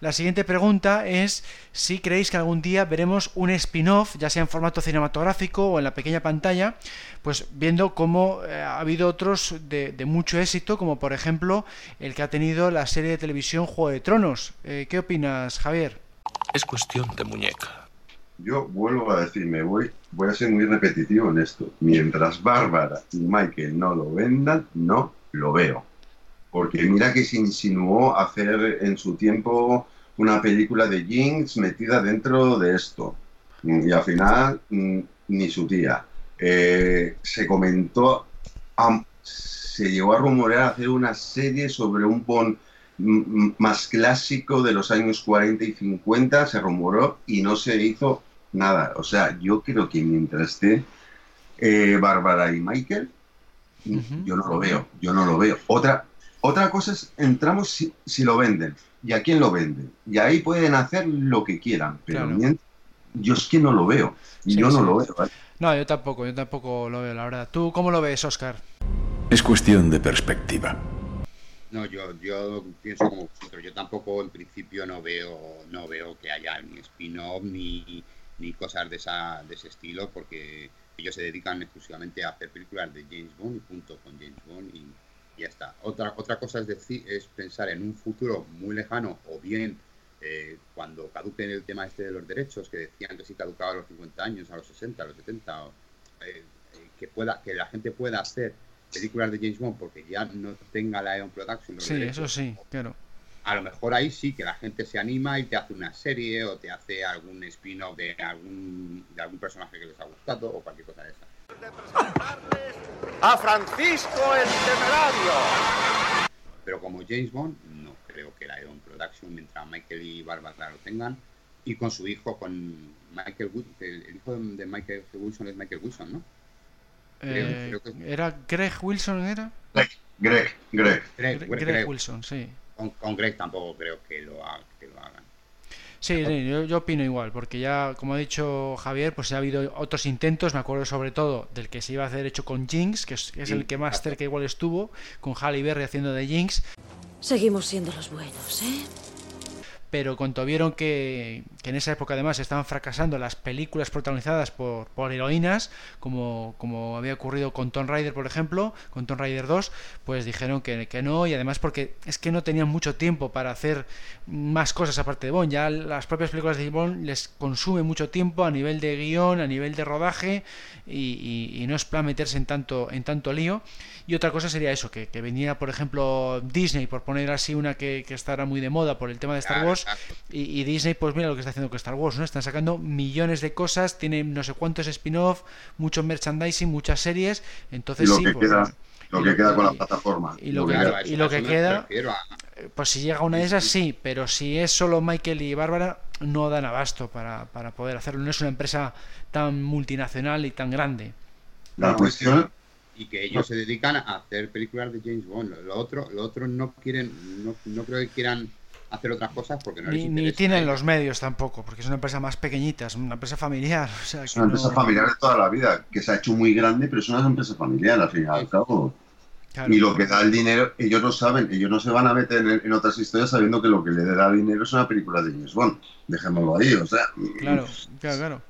La siguiente pregunta es si creéis que algún día veremos un spin-off, ya sea en formato cinematográfico o en la pequeña pantalla, pues viendo cómo eh, ha habido otros de, mucho éxito, como por ejemplo el que ha tenido la serie de televisión Juego de Tronos. Eh, ¿Qué opinas, Javier? Es cuestión de muñeca. Yo vuelvo a decir, me voy, voy a ser muy repetitivo en esto. Mientras Bárbara y Michael no lo vendan, no lo veo. Porque mira que se insinuó hacer en su tiempo una película de Jinx metida dentro de esto. Y al final, mm, ni su tía. Eh, se comentó, se llegó a rumorear hacer una serie sobre un pon más clásico de los años 40 y 50, se rumoró y no se hizo nada. O sea, yo creo que mientras esté eh, Bárbara y Michael, yo no lo veo, yo no lo veo. Otra, otra cosa es, entramos si, lo venden y a quién lo venden. Y ahí pueden hacer lo que quieran, pero yo es que no lo veo. yo no lo veo. No, yo tampoco, yo tampoco lo veo, la verdad. ¿Tú cómo lo ves, Oscar? Es cuestión de perspectiva. No, yo, yo pienso como vosotros. Yo tampoco en principio no veo, no veo que haya ni spin-off ni, ni cosas de, esa, de ese estilo, porque ellos se dedican exclusivamente a hacer películas de James Bond y punto con James Bond y, ya está. Otra, otra cosa es, decir, es pensar en un futuro muy lejano o bien eh, cuando caduquen el tema este de los derechos, que decían que sí caducaba a los 50 años, a los 60, a los 70, eh, eh, que, pueda, que la gente pueda hacer películas de James Bond porque ya no tenga la Eon Production. sí, eso sí, claro a lo mejor ahí sí que la gente se anima y te hace una serie o te hace algún spin-off de algún, de algún personaje que les ha gustado o cualquier cosa de esa. A Francisco el Temerario. Pero como James Bond, no creo que la Iron Production, mientras Michael y Barbara lo tengan, y con su hijo, con Michael Wood, el, hijo de Michael Wilson es Michael Wilson, ¿no? Eh, ¿Era Greg Wilson? ¿Era? Greg, Greg, Greg. Greg, Greg Wilson, sí con, Greg tampoco creo que lo, hagan. Sí, yo, opino igual, porque ya, como ha dicho Javier, pues ha habido otros intentos, me acuerdo sobre todo del que se iba a hacer hecho con Jinx, que es, el que más cerca igual estuvo, con Halle Berry haciendo de Jinx. Seguimos siendo los buenos, ¿eh? Pero cuando vieron que, en esa época además estaban fracasando las películas protagonizadas por, por heroínas, como, como había ocurrido con Tomb Raider, por ejemplo, con Tomb Raider 2, pues dijeron que, que, no, y además porque es que no tenían mucho tiempo para hacer más cosas aparte de Bond, ya las propias películas de Bond les consume mucho tiempo a nivel de guion, a nivel de rodaje, y, no es plan meterse en tanto, en tanto lío. Y otra cosa sería eso, que, que venía, por ejemplo, Disney, por poner así una que, que estará muy de moda por el tema de Star Wars, y, Disney, pues mira lo que está haciendo con Star Wars, ¿no? Están sacando millones de cosas, tiene no sé cuántos spin-off, mucho merchandising, muchas series, entonces sí, pues, lo que queda con la plataforma. Y lo, que, y lo que queda, eh, pues si llega una de esas, sí, pero si es solo Michael y Bárbara, no dan abasto para, para poder hacerlo. No es una empresa tan multinacional y tan grande. La cuestión y que ellos se dedican a hacer películas de James Bond. Lo otro, lo otro no quieren, no, no creo que quieran hacer otras cosas porque no ni, Ni tienen los medios tampoco, porque es una empresa más pequeñita, es una empresa familiar. es una empresa familiar de toda la vida, que se ha hecho muy grande, pero es una empresa familiar al fin y al cabo. Y lo que da el dinero, ellos no saben, ellos no se van a meter en, otras historias sabiendo que lo que le da dinero es una película de James Bond. Dejémoslo ahí, o sea. Claro, claro,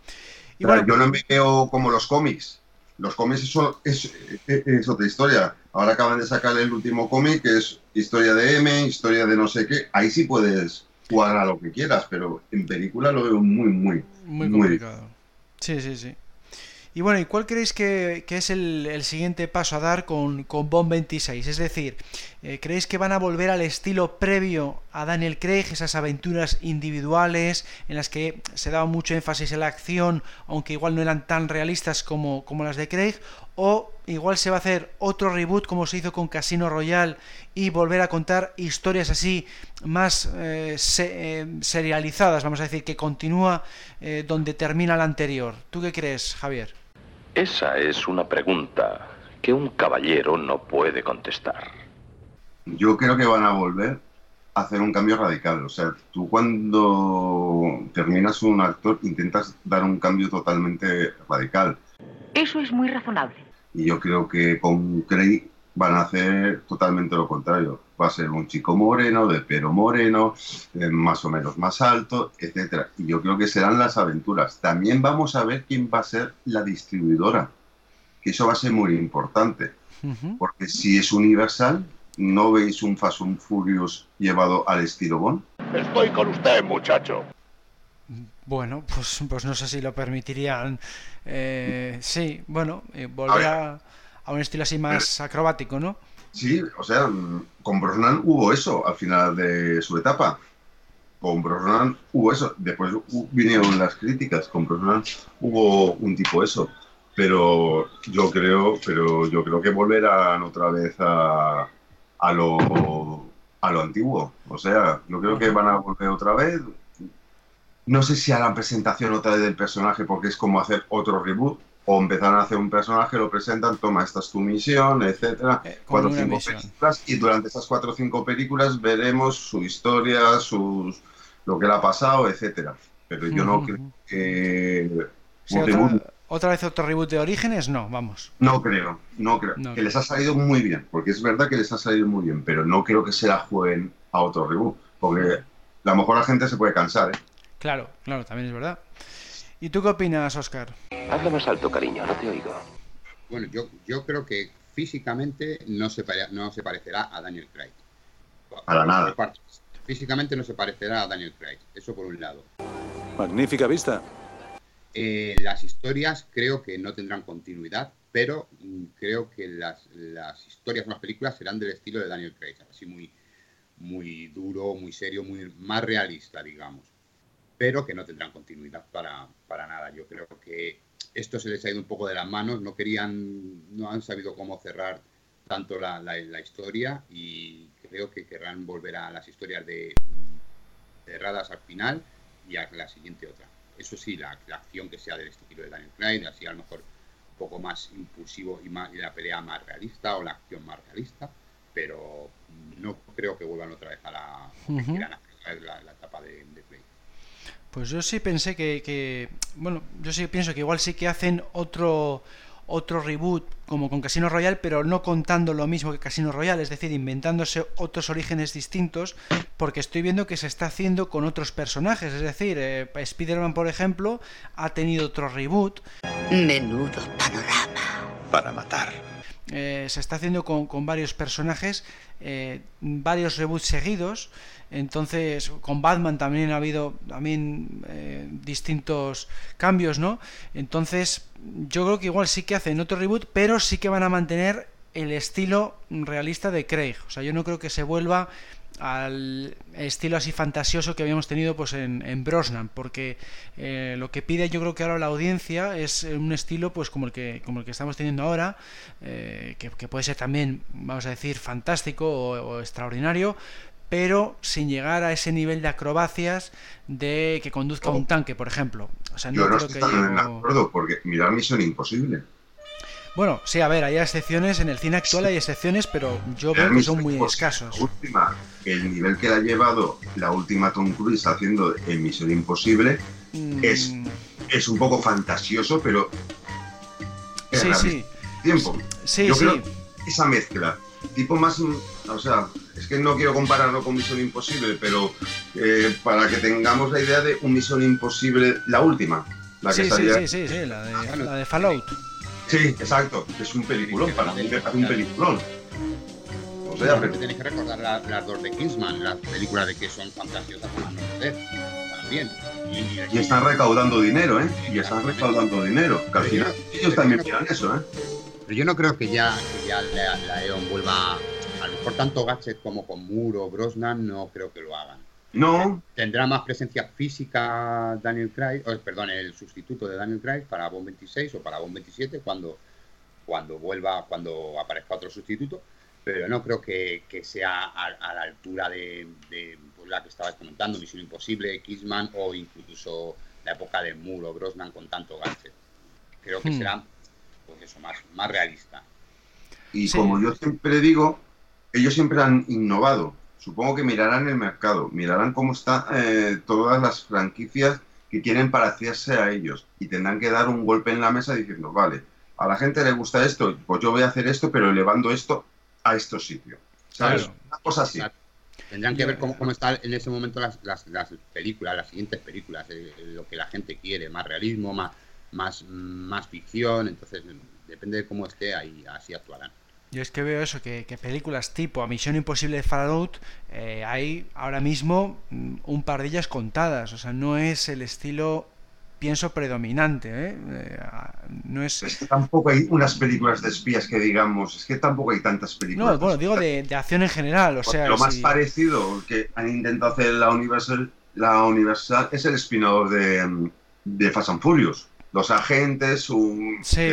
claro. yo no me veo como los cómics los cómics es, es, otra historia. Ahora acaban de sacar el último cómic, que es historia de M, historia de no sé qué. Ahí sí puedes a lo que quieras, pero en película lo veo muy, muy, muy complicado. Sí, sí, sí. Y bueno, ¿y cuál creéis que, es el, siguiente paso a dar con, con Bond 26? Es decir, eh, ¿creéis que van a volver al estilo previo a Daniel Craig, esas aventuras individuales en las que se daba mucho énfasis en la acción, aunque igual no eran tan realistas como, como las de Craig? ¿O igual se va a hacer otro reboot como se hizo con Casino Royale y volver a contar historias así más eh, eh, serializadas, vamos a decir, que continúa eh, donde termina la anterior. ¿Tú qué crees, Javier? Esa es una pregunta que un caballero no puede contestar. Yo creo que van a volver hacer un cambio radical. O sea, tú cuando terminas un actor intentas dar un cambio totalmente radical. Eso es muy razonable. Y yo creo que con Craig van a hacer totalmente lo contrario. Va a ser un chico moreno, de pelo moreno, eh, más o menos más alto, etcétera. Y yo creo que serán las aventuras. También vamos a ver quién va a ser la distribuidora, que eso va a ser muy importante. Porque si es Universal, ¿no veis un Fast and Furious llevado al estilo Bond? Estoy con usted, muchacho. Bueno, pues, pues no sé si lo permitirían. Eh, sí, bueno, eh, volver a, a un estilo así más acrobático, ¿no? Sí, o sea, con Brosnan hubo eso al final de su etapa. Con Brosnan hubo eso. Después vinieron las críticas. Con Brosnan hubo un tipo eso. Pero yo creo, pero yo creo que volverán otra vez a, a lo a lo antiguo. O sea, yo creo que van a volver otra vez. No sé si harán presentación otra vez del personaje porque es como hacer otro reboot o empezar a hacer un personaje, lo presentan, toma, esta es tu misión, etcétera, eh, cuatro o cinco películas, y durante esas cuatro o cinco películas veremos su historia, sus lo que le ha pasado, etcétera. Pero yo no creo que... otra, vez otro reboot de Orígenes? No, vamos. No creo, no creo. que les ha salido muy bien, porque es verdad que les ha salido muy bien, pero no creo que se la jueguen a otro reboot, porque a lo mejor la gente se puede cansar, ¿eh? Claro, claro, también es verdad. ¿Y tú qué opinas, Oscar? Habla más alto, cariño, no te oigo. Bueno, yo, yo creo que físicamente no se, no se parecerá a Daniel Craig. Para nada. Físicamente no se parecerá a Daniel Craig, eso por un lado. Magnífica vista. Eh, las historias creo que no tendrán continuidad, pero mm, creo que las, historias, las películas serán del estilo de Daniel Craig, así muy, muy duro, muy serio, muy más realista, digamos pero que no tendrán continuidad para, para nada. Yo creo que esto se les ha ido un poco de las manos, no querían, no han sabido cómo cerrar tanto la, la, historia y creo que querrán volver a las historias de cerradas al final y a la siguiente otra. Eso sí, la, acción que sea del estilo de Daniel Craig, así a lo mejor un poco más impulsivo y, más, y la pelea más realista o la acción más realista, pero no creo que vuelvan otra vez a la, la, etapa de, de pues yo sí pensé que, bueno, yo sí pienso que igual sí que hacen otro otro reboot como con Casino Royale, pero no contando lo mismo que Casino Royale, es decir, inventándose otros orígenes distintos, porque estoy viendo que se está haciendo con otros personajes, es decir, eh, Spider-Man, por ejemplo, ha tenido otro reboot. Menudo panorama. Para matar. Eh, se está haciendo con, varios personajes, eh, varios reboots seguidos. Entonces, con Batman también ha habido también eh, distintos cambios, ¿no? Entonces, yo creo que igual sí que hacen otro reboot, pero sí que van a mantener el estilo realista de Craig. O sea, yo no creo que se vuelva al estilo así fantasioso que habíamos tenido pues en, Brosnan porque eh, lo que pide yo creo que ahora la audiencia es un estilo pues como el que como el que estamos teniendo ahora eh, que, puede ser también vamos a decir fantástico o extraordinario pero sin llegar a ese nivel de acrobacias de que conduzca un tanque, por ejemplo. O sea, no Yo no estoy tan de acuerdo, porque mirar Misión Imposible. Bueno, sí, a ver, hay excepciones, en el cine actual hay excepciones, pero yo veo que son muy escasos. última, el nivel que le ha llevado la última Tom Cruise haciendo en Misión Imposible mm. es, es un poco fantasioso, pero... Sí, sí. Tiempo. Sí, yo Creo esa mezcla, tipo más... O sea, es que no quiero compararlo con Misión Imposible, pero eh, para que tengamos la idea de un Misión Imposible, la última. La que sí, sí, sí, sí, sí, la de, la de Fallout. Sí, exacto. Es un peliculón, para mí me parece un peliculón. O sea, pero... tenéis que recordar las dos de Kingsman, las películas de que son fantasiosas para no También. Y, están recaudando dinero, ¿eh? Y están recaudando dinero. Que al final ellos también miran eso, ¿eh? Pero yo no creo que ya, ya la, EON vuelva. A lo mejor tanto Gadget como con Muro, Brosnan, no creo que lo hagan. No. Tendrá más presencia física Daniel Craig, perdón, el sustituto de Daniel Craig para Bond 26 o para Bond 27 cuando, cuando vuelva, cuando aparezca otro sustituto, pero no creo que, sea a, la altura de, pues, la que estabas comentando, Misión Imposible, Kissman o incluso la época de Muro, Brosnan con tanto gadget. Creo que hmm. será pues eso, más, más realista. Y como yo siempre digo, ellos siempre han innovado supongo que mirarán el mercado, mirarán cómo están eh, todas las franquicias que quieren parecerse a ellos y tendrán que dar un golpe en la mesa diciendo, vale, a la gente le gusta esto, pues yo voy a hacer esto, pero elevando esto a estos sitios. ¿Sabes? Una cosa así. Tendrán que ver cómo, cómo están en ese momento las, las, películas, las siguientes películas, eh, lo que la gente quiere, más realismo, más, más, más ficción, entonces depende de cómo esté, ahí así actuarán. Yo es que veo eso, que, películas tipo A Misión Imposible de Fallout eh, hay ahora mismo mm, un par de ellas contadas, o sea, no es el estilo, pienso, predominante, ¿eh? eh no es... es... que tampoco hay unas películas de espías que digamos, es que tampoco hay tantas películas. No, bueno, digo de, acción en general, o sea... Lo más parecido que han intentado hacer la Universal, la Universal es el spin-off de, mm, de Fast and Furious. Los agentes, un... Sí.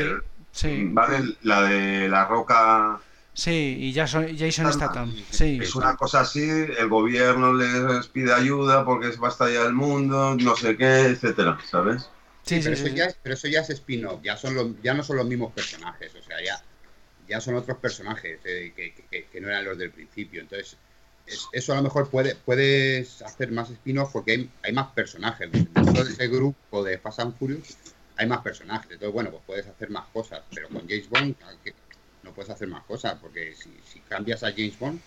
Sí. ¿Vale? La de la roca. Sí, y Jason, Jason Statham. Sí. Es una cosa así, el gobierno les pide ayuda porque va a estallar el mundo, no sé qué, etcétera, ¿sabes? Sí, pero, eso ya, pero, eso ya, es spin-off, ya, son ya no son los mismos personajes, o sea, ya, ya son otros personajes eh, que, no eran los del principio. Entonces, eso a lo mejor puede, puedes hacer más spin-off porque hay, hay, más personajes. Dentro de ese grupo de Fast and Furious hay más personajes. Entonces, bueno, pues puedes hacer más cosas. Pero con James Bond no puedes hacer más cosas, porque si, cambias a James Bond...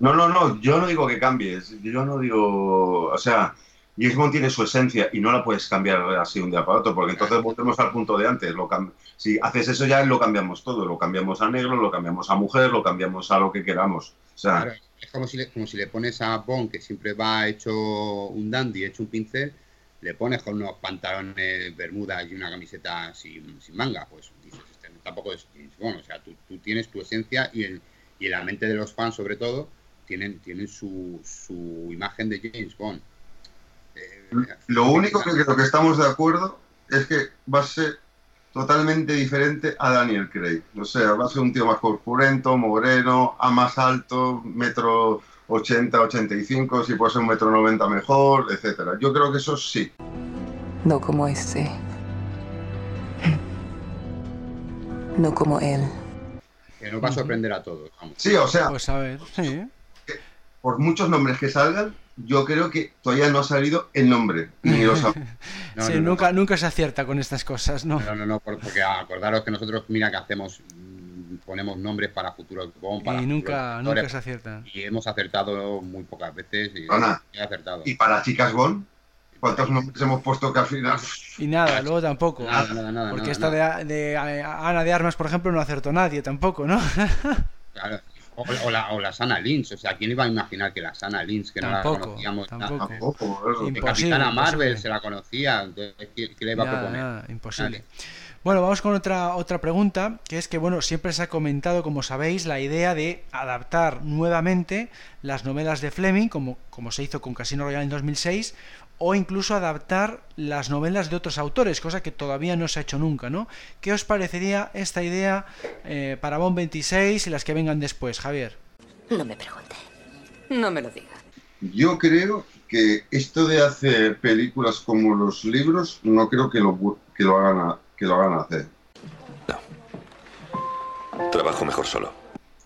No, no, no, yo no digo que cambies. Yo no digo... O sea, James Bond tiene su esencia y no la puedes cambiar así un día para otro, porque entonces volvemos al punto de antes. Lo si haces eso ya lo cambiamos todo. Lo cambiamos a negro, lo cambiamos a mujer, lo cambiamos a lo que queramos. O sea... es como si, le, como si le pones a Bond, que siempre va hecho un dandy, hecho un pincel, le pones con unos pantalones bermudas y una camiseta sin, manga, pues dices, este tampoco es James o sea, tú, tienes tu esencia y, el, y en la mente de los fans sobre todo tienen, tienen su, su imagen de James Bond. Eh, Lo único que creo que estamos de acuerdo es que va a ser totalmente diferente a Daniel Craig. O sea, va a ser un tío más corpulento, moreno, a más alto, metro 80, 85, si puede ser un metro 90 mejor, etcétera. Yo creo que eso sí. No como este. No como él. Que nos va a sorprender a todos. Sí, o sea. Pues a ver, sí. Por muchos nombres que salgan, yo creo que todavía no ha salido el nombre. Ni los... sí, nunca, nunca se acierta con estas cosas, ¿no? No, no, no, porque acordaros que nosotros, mira, que hacemos ponemos nombres para futuros y nunca, nunca se aciertan. Y hemos acertado muy pocas veces y, he acertado. ¿Y para chicas Bond? ¿Cuántos nombres hemos puesto que al final? Y nada, luego tampoco. Nada, nada, nada, Porque esta de, de, Ana de Armas, por ejemplo, no acertó nadie tampoco, ¿no? claro. O, la, o la Sana Lynch, o sea, ¿quién iba a imaginar que la Sana Lynch, que no la conocíamos? Tampoco. Imposible, Capitana Marvel se la conocía, entonces, ¿qué, le iba a proponer? imposible. Bueno, vamos con otra, otra pregunta, que es que, bueno, siempre se ha comentado, como sabéis, la idea de adaptar nuevamente las novelas de Fleming, como, como se hizo con Casino Royale en 2006, o incluso adaptar las novelas de otros autores, cosa que todavía no se ha hecho nunca, ¿no? ¿Qué os parecería esta idea eh, para Bond 26 y las que vengan después, Javier? No me pregunte, no me lo diga. Yo creo que esto de hacer películas como los libros, no creo que lo, que lo hagan que lo hagan hacer. No. Trabajo mejor solo.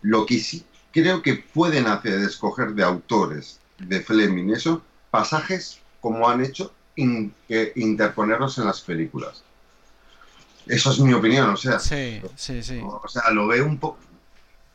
Lo que sí creo que pueden hacer es escoger de autores de Fleming, eso, pasajes como han hecho, interponerlos en las películas. Eso es mi opinión, o sea. Sí, sí, sí. O sea, lo veo un poco.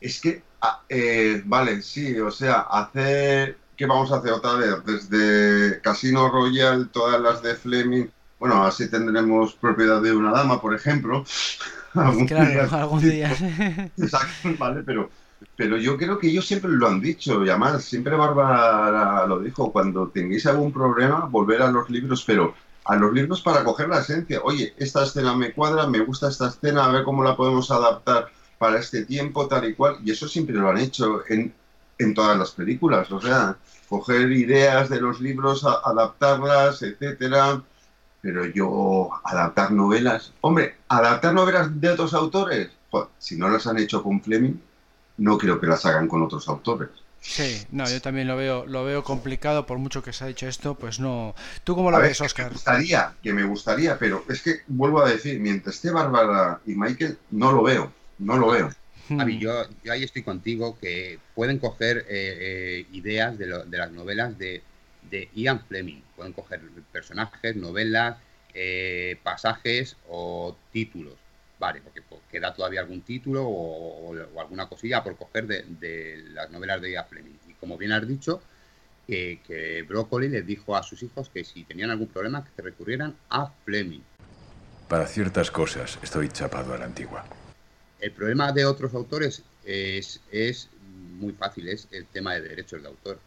Es que, ah, eh, vale, sí, o sea, hacer. ¿Qué vamos a hacer otra vez? Desde Casino Royale, todas las de Fleming, bueno, así tendremos propiedad de una dama, por ejemplo. Algún claro, día. algún día. Exacto, vale, pero pero yo creo que ellos siempre lo han dicho, y además siempre Bárbara lo dijo, cuando tengáis algún problema, volver a los libros, pero a los libros para coger la esencia. Oye, esta escena me cuadra, me gusta esta escena, a ver cómo la podemos adaptar para este tiempo, tal y cual. Y eso siempre lo han hecho en, en todas las películas. O sea, coger ideas de los libros, adaptarlas, etcétera. Pero yo, adaptar novelas. Hombre, adaptar novelas de otros autores. si no las han hecho con Fleming, no creo que las hagan con otros autores. Sí, no, yo también lo veo, lo veo complicado por mucho que se ha dicho esto, pues no. ¿Tú cómo lo ves, Oscar? Me gustaría, que me gustaría, pero es que vuelvo a decir, mientras esté Bárbara y Michael, no lo veo, no lo veo. Javi, yo, yo ahí estoy contigo que pueden coger eh, eh, ideas de, las novelas de, Ian Fleming, pueden coger personajes, novelas, eh, pasajes o títulos Vale, porque queda todavía algún título o, alguna cosilla por coger de, las novelas de Ian Fleming. Y como bien has dicho, que, que Broccoli les dijo a sus hijos que si tenían algún problema que se recurrieran a Fleming. Para ciertas cosas estoy chapado a la antigua. El problema de otros autores es, es muy fácil, es el tema de derechos de autor.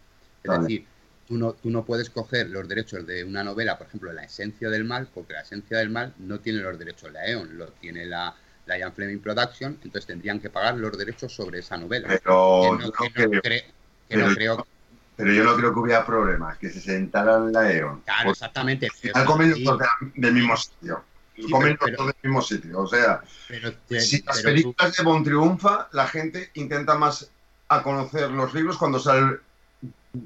Es decir, tú no, tú no puedes coger los derechos de una novela, por ejemplo, La esencia del mal, porque La esencia del mal no tiene los derechos de la EON, lo tiene la, la Ian Fleming Production, entonces tendrían que pagar los derechos sobre esa novela. Pero, no, creo, pero yo no creo que hubiera problemas, que se sentaran la EON. Claro, exactamente. Al comen los del mismo sitio. comen los del mismo sitio. O sea, si las películas de Bon triunfa, la gente intenta más a conocer los libros cuando sale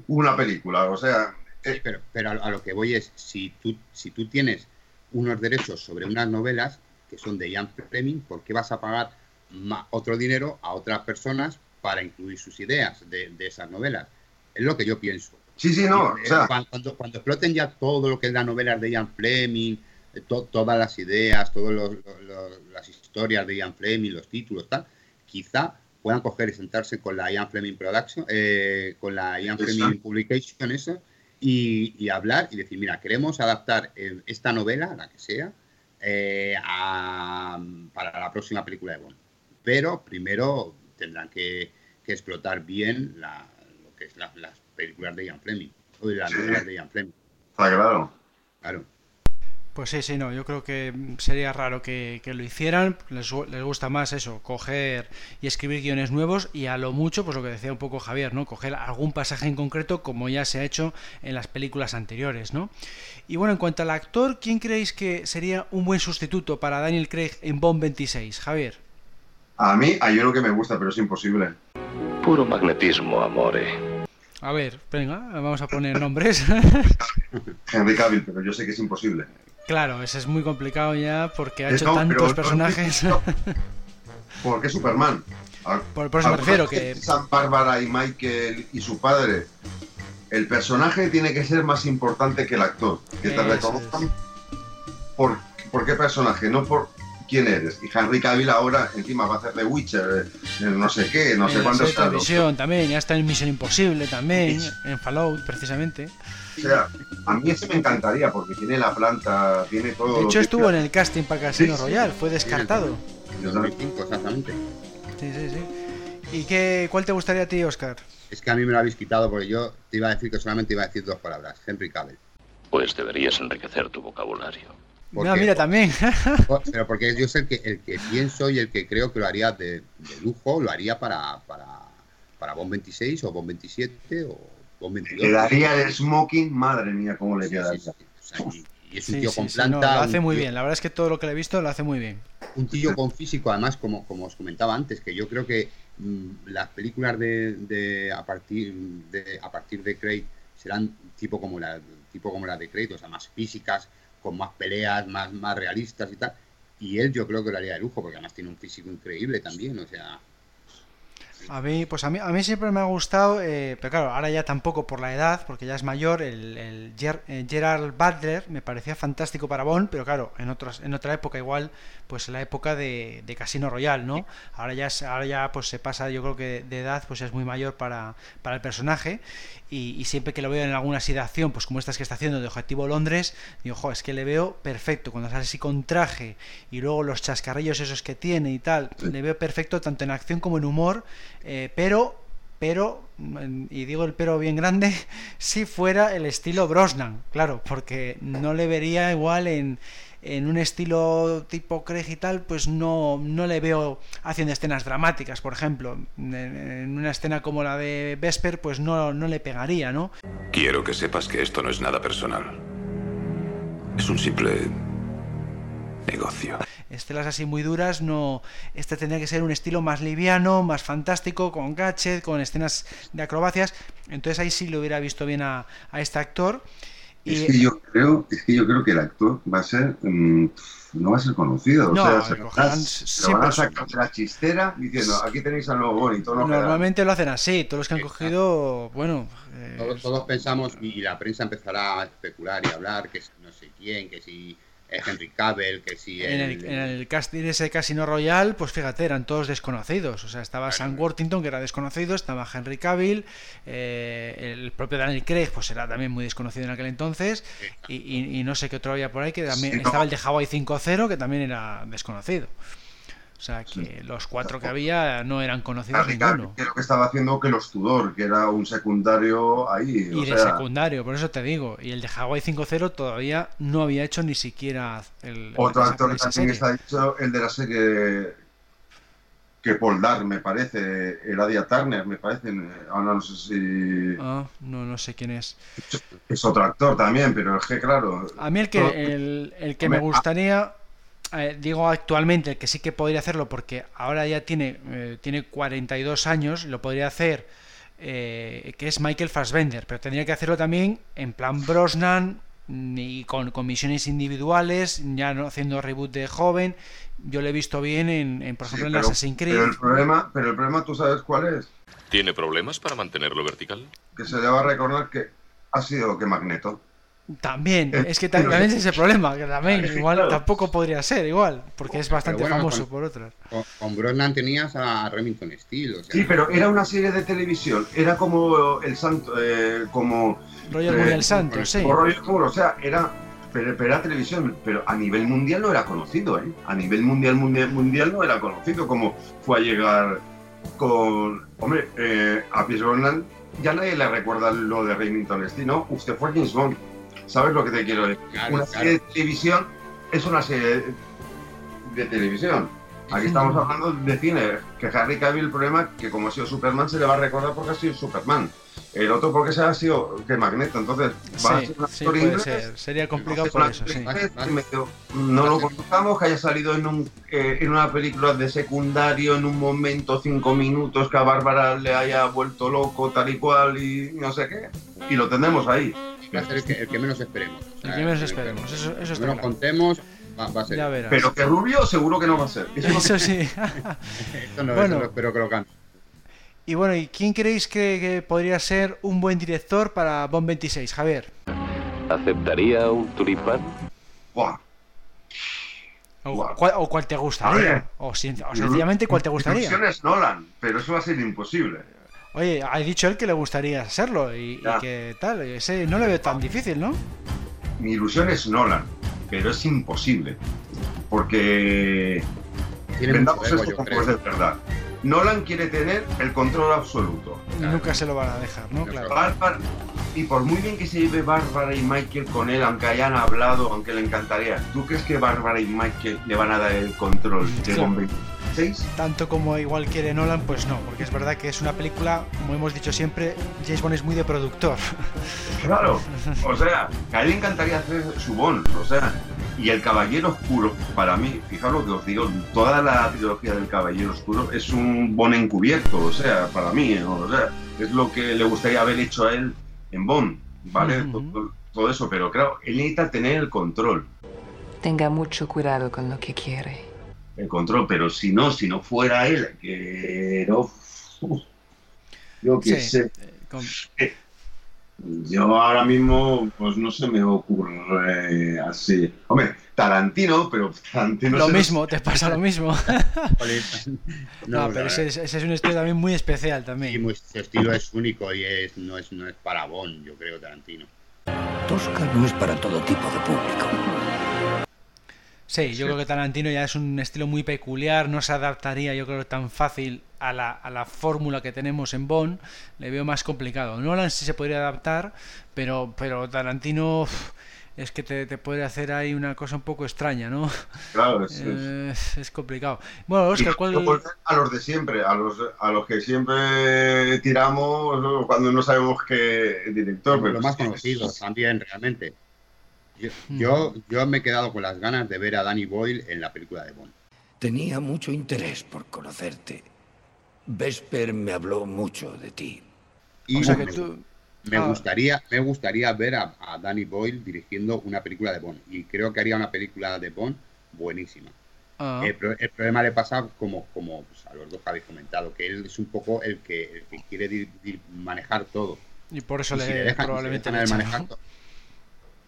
una película, o sea... pero, pero a, lo que voy es, si tú, si tú tienes unos derechos sobre unas novelas que son de Ian Fleming, ¿por qué vas a pagar otro dinero a otras personas para incluir sus ideas de, esas novelas? Es lo que yo pienso. Sí, sí, no. o sea... cuando, cuando, exploten ya todo lo que es las novelas de Ian Fleming, eh, todas las ideas, todas las historias de Ian Fleming, los títulos, tal, quizá puedan coger y sentarse con la Ian Fleming Production, eh, con la Ian Fleming Publication, eso, y, hablar y decir, mira, queremos adaptar eh, esta novela, la que sea, eh, para la próxima película de Bond. Pero primero tendrán que, explotar bien lo que es las películas de Ian Fleming, o las novelas de Ian Fleming. Está claro. Claro. Pues sí, sí, no, yo creo que sería raro que, lo hicieran, les, les, gusta más eso, coger y escribir guiones nuevos y a lo mucho, pues lo que decía un poco Javier, ¿no? Coger algún pasaje en concreto como ya se ha hecho en las películas anteriores, ¿no? Y bueno, en cuanto al actor, ¿quién creéis que sería un buen sustituto para Daniel Craig en Bond 26? Javier. A mí hay uno que me gusta, pero es imposible. Puro magnetismo, amore. A ver, venga, vamos a poner nombres. Henry Cavill, pero yo sé que es imposible. Claro, ese es muy complicado ya porque ha hecho tantos personajes. ¿Por qué Superman? por, eso me refiero que. San Bárbara y Michael y su padre. El personaje tiene que ser más importante que el actor. Que te reconozcan por, por qué personaje, no por quién eres. Y Henry Cavill ahora encima va a hacer The Witcher, eh, no sé qué, no sé cuántos televisión también, ya está en Misión Imposible también, en Fallout precisamente. O sea, a mí ese me encantaría porque tiene la planta, tiene todo. De hecho, estuvo en el casting para Casino Royal, fue descartado. exactamente. Sí, sí, sí. ¿Y qué, cuál te gustaría a ti, Oscar? Es que a mí me lo habéis quitado porque yo te iba a decir que solamente iba a decir dos palabras: Henry Cavill. Pues deberías enriquecer tu vocabulario. No, mira, también. pero porque yo sé el que, el que pienso y el que creo que lo haría de, lujo, lo haría para, para, para Bomb 26 o Bomb 27 o le daría el smoking, madre mía, cómo le queda. y, es un tío con planta. lo hace muy bien, la verdad es que todo lo que le he visto lo hace muy bien. Un tío con físico, además, como, como os comentaba antes, que yo creo que mm, las películas de, a partir de a partir de Craig serán tipo como la tipo como la de Craig, o sea, más físicas, con más peleas, más, más realistas y tal. Y él yo creo que lo haría de lujo, porque además tiene un físico increíble también, o sea, a mí, pues a mí, a mí siempre me ha gustado, eh, pero claro, ahora ya tampoco por la edad, porque ya es mayor, el, el eh, Gerard Butler me parecía fantástico para Bond, pero claro, en otras, en otra época igual, pues en la época de, Casino Royal, ¿no? Ahora ya, ahora ya pues se pasa, yo creo que de edad, pues es muy mayor para, para el personaje, y, siempre que lo veo en alguna situación, pues como estas que está haciendo de Objetivo Londres, digo, jo, es que le veo perfecto, cuando sale así con traje, y luego los chascarrillos esos que tiene y tal, le veo perfecto tanto en acción como en humor, Eh, pero, pero, y digo el pero bien grande, si fuera el estilo Brosnan, claro, porque no le vería igual en, en un estilo tipo Craig y tal, pues no, no le veo haciendo escenas dramáticas, por ejemplo. En, una escena como la de Vesper, pues no, no le pegaría, ¿no? Quiero que sepas que esto no es nada personal. Es un simple negocio. Estelas así muy duras, no. Este tendría que ser un estilo más liviano, más fantástico, con gadget, con escenas de acrobacias. Entonces ahí sí lo hubiera visto bien a, a este actor. Es, que yo creo, es que yo creo que el actor va a ser. Mm, no va a ser conocido. o sea, se, van a sacar la chistera diciendo: aquí tenéis al nuevo bonito. Normalmente lo hacen así. Todos los que han cogido, bueno. Eh, todos, pensamos, y la prensa empezará a especular y a hablar que no sé quién, que si Henry Cavill, que si... En el, en el casting ese Casino Royal, pues fíjate, eran todos desconocidos. O sea, estaba Sam Worthington, que era desconocido, estaba Henry Cavill, eh, el propio Daniel Craig, pues era también muy desconocido en aquel entonces, y, no sé qué otro había por ahí, que también estaba el de Hawaii 5.0, que también era desconocido. O sea que los cuatro que había no eran conocidos ninguno. Creo que estaba haciendo que los Tudor, que era un secundario ahí. Y de secundario, por eso te digo. Y el de Hawaii 5.0 todavía no había hecho ni siquiera el. Otro actor que también está hecho, el de la serie que Paul Dar, me parece, Eladia Turner, me parece, ahora no sé si... Ah, no, no sé quién es. Es otro actor también, pero es que claro... A mí el que, el, el que me gustaría eh, digo actualmente que sí que podría hacerlo porque ahora ya tiene, eh, tiene 42 años, lo podría hacer, eh, que es Michael Fassbender, pero tendría que hacerlo también en plan Brosnan y con, misiones individuales, ya no haciendo reboot de joven. Yo lo he visto bien en, por ejemplo, en Assassin's Creed. Pero el, problema, pero el problema, ¿tú sabes cuál es? ¿Tiene problemas para mantenerlo vertical? Que se deba recordar que ha sido que Magneto. También, eh, es que también es ese problema, que también igual tampoco podría ser igual, porque es bastante famoso por otras. Con, con tenías a Remington Steele. sí, pero era una serie de televisión, era como el santo, eh, como... Royal eh, el Santo, sí. o sea, era, pero, era televisión, pero a nivel mundial no era conocido, ¿eh? A nivel mundial, mundial, mundial no era conocido, como fue a llegar con... Hombre, eh, a Pierce Brosnan ya nadie le recuerda lo de Remington Steele, ¿no? Usted fue James Bond ¿Sabes lo que te quiero decir? una serie de televisión es una serie de, televisión. Aquí estamos hablando de cine. Que Harry Cavill, el problema que como ha sido Superman, se le va a recordar porque ha sido Superman. El otro porque se ha sido que Magneto. Entonces, va a ser una historia Sería complicado por eso, sí. No lo contamos, que haya salido en, un, eh, en una película de secundario en un momento, cinco minutos, que a Bárbara le haya vuelto loco, tal y cual, y no sé qué. Y lo tenemos ahí va a ser el que, menos esperemos. el que menos esperemos, eso, eso está contemos, va, a ser. Pero que Rubio seguro que no va a ser. Eso, sí. eso no, bueno, espero que lo cante. Y bueno, ¿y quién creéis que, podría ser un buen director para Bond 26, Javier? ¿Aceptaría un tulipán? Buah. O, cuál te gustaría. O, sencillamente cuál te gustaría. Es Nolan, pero eso va a ser imposible. Oye, ha dicho él que le gustaría hacerlo y, que tal. Ese no le veo tan difícil, ¿no? Mi ilusión es Nolan, pero es imposible. Porque. Vendamos esto como es de verdad. Nolan quiere tener el control absoluto. Nunca se lo van a dejar, ¿no? Claro. y por muy bien que se lleve Bárbara y Michael con él, aunque hayan hablado, aunque le encantaría, ¿tú crees que Bárbara y Michael le van a dar el control de Tanto como igual quiere Nolan, pues no, porque es verdad que es una película, como hemos dicho siempre, James Bond es muy de productor. Claro, o sea, a él le encantaría hacer su Bond, o sea, y el Caballero Oscuro, para mí, fijaos lo que os digo, toda la trilogía del Caballero Oscuro es un Bond encubierto, o sea, para mí, o sea, es lo que le gustaría haber hecho a él en Bond, ¿vale? todo, todo, eso, pero claro, él necesita tener el control. Tenga mucho cuidado con lo que quiere el control, pero si no, si no fuera él, que no, yo qué sé. Eh, yo ahora mismo, pues no se me ocurre así. Hombre, Tarantino, pero Tarantino. Lo mismo, te pasa lo mismo. no, pero ese, es un estilo también muy especial también. Sí, muy, su estilo es único y es, no, es, no es para Bond, yo creo, Tarantino. Tosca no es para todo tipo de público. Sí, yo creo que Tarantino ya es un estilo muy peculiar, no se adaptaría yo creo tan fácil a la, a la fórmula que tenemos en Bond, le veo más complicado. Nolan sí se podría adaptar, pero, pero Tarantino es que te, te, puede hacer ahí una cosa un poco extraña, ¿no? Claro, es, eh, es complicado. Bueno, Oscar, ¿cuál... A los de siempre, a los, a los que siempre tiramos cuando no sabemos qué director. Pero los más conocidos también, realmente. Yo, yo, yo, me he quedado con las ganas de ver a Danny Boyle en la película de Bond. Tenía mucho interés por conocerte. Vesper me habló mucho de ti. Y o sea que tú... Me, ah. gustaría, me gustaría ver a, a, Danny Boyle dirigiendo una película de Bond. Y creo que haría una película de Bond buenísima. Ah. El, el, problema le pasa, como, como pues, a los dos habéis comentado, que él es un poco el que, el que quiere dir, dir, manejar todo. Y por eso y le, si le dejan, probablemente si le dejan manejar todo.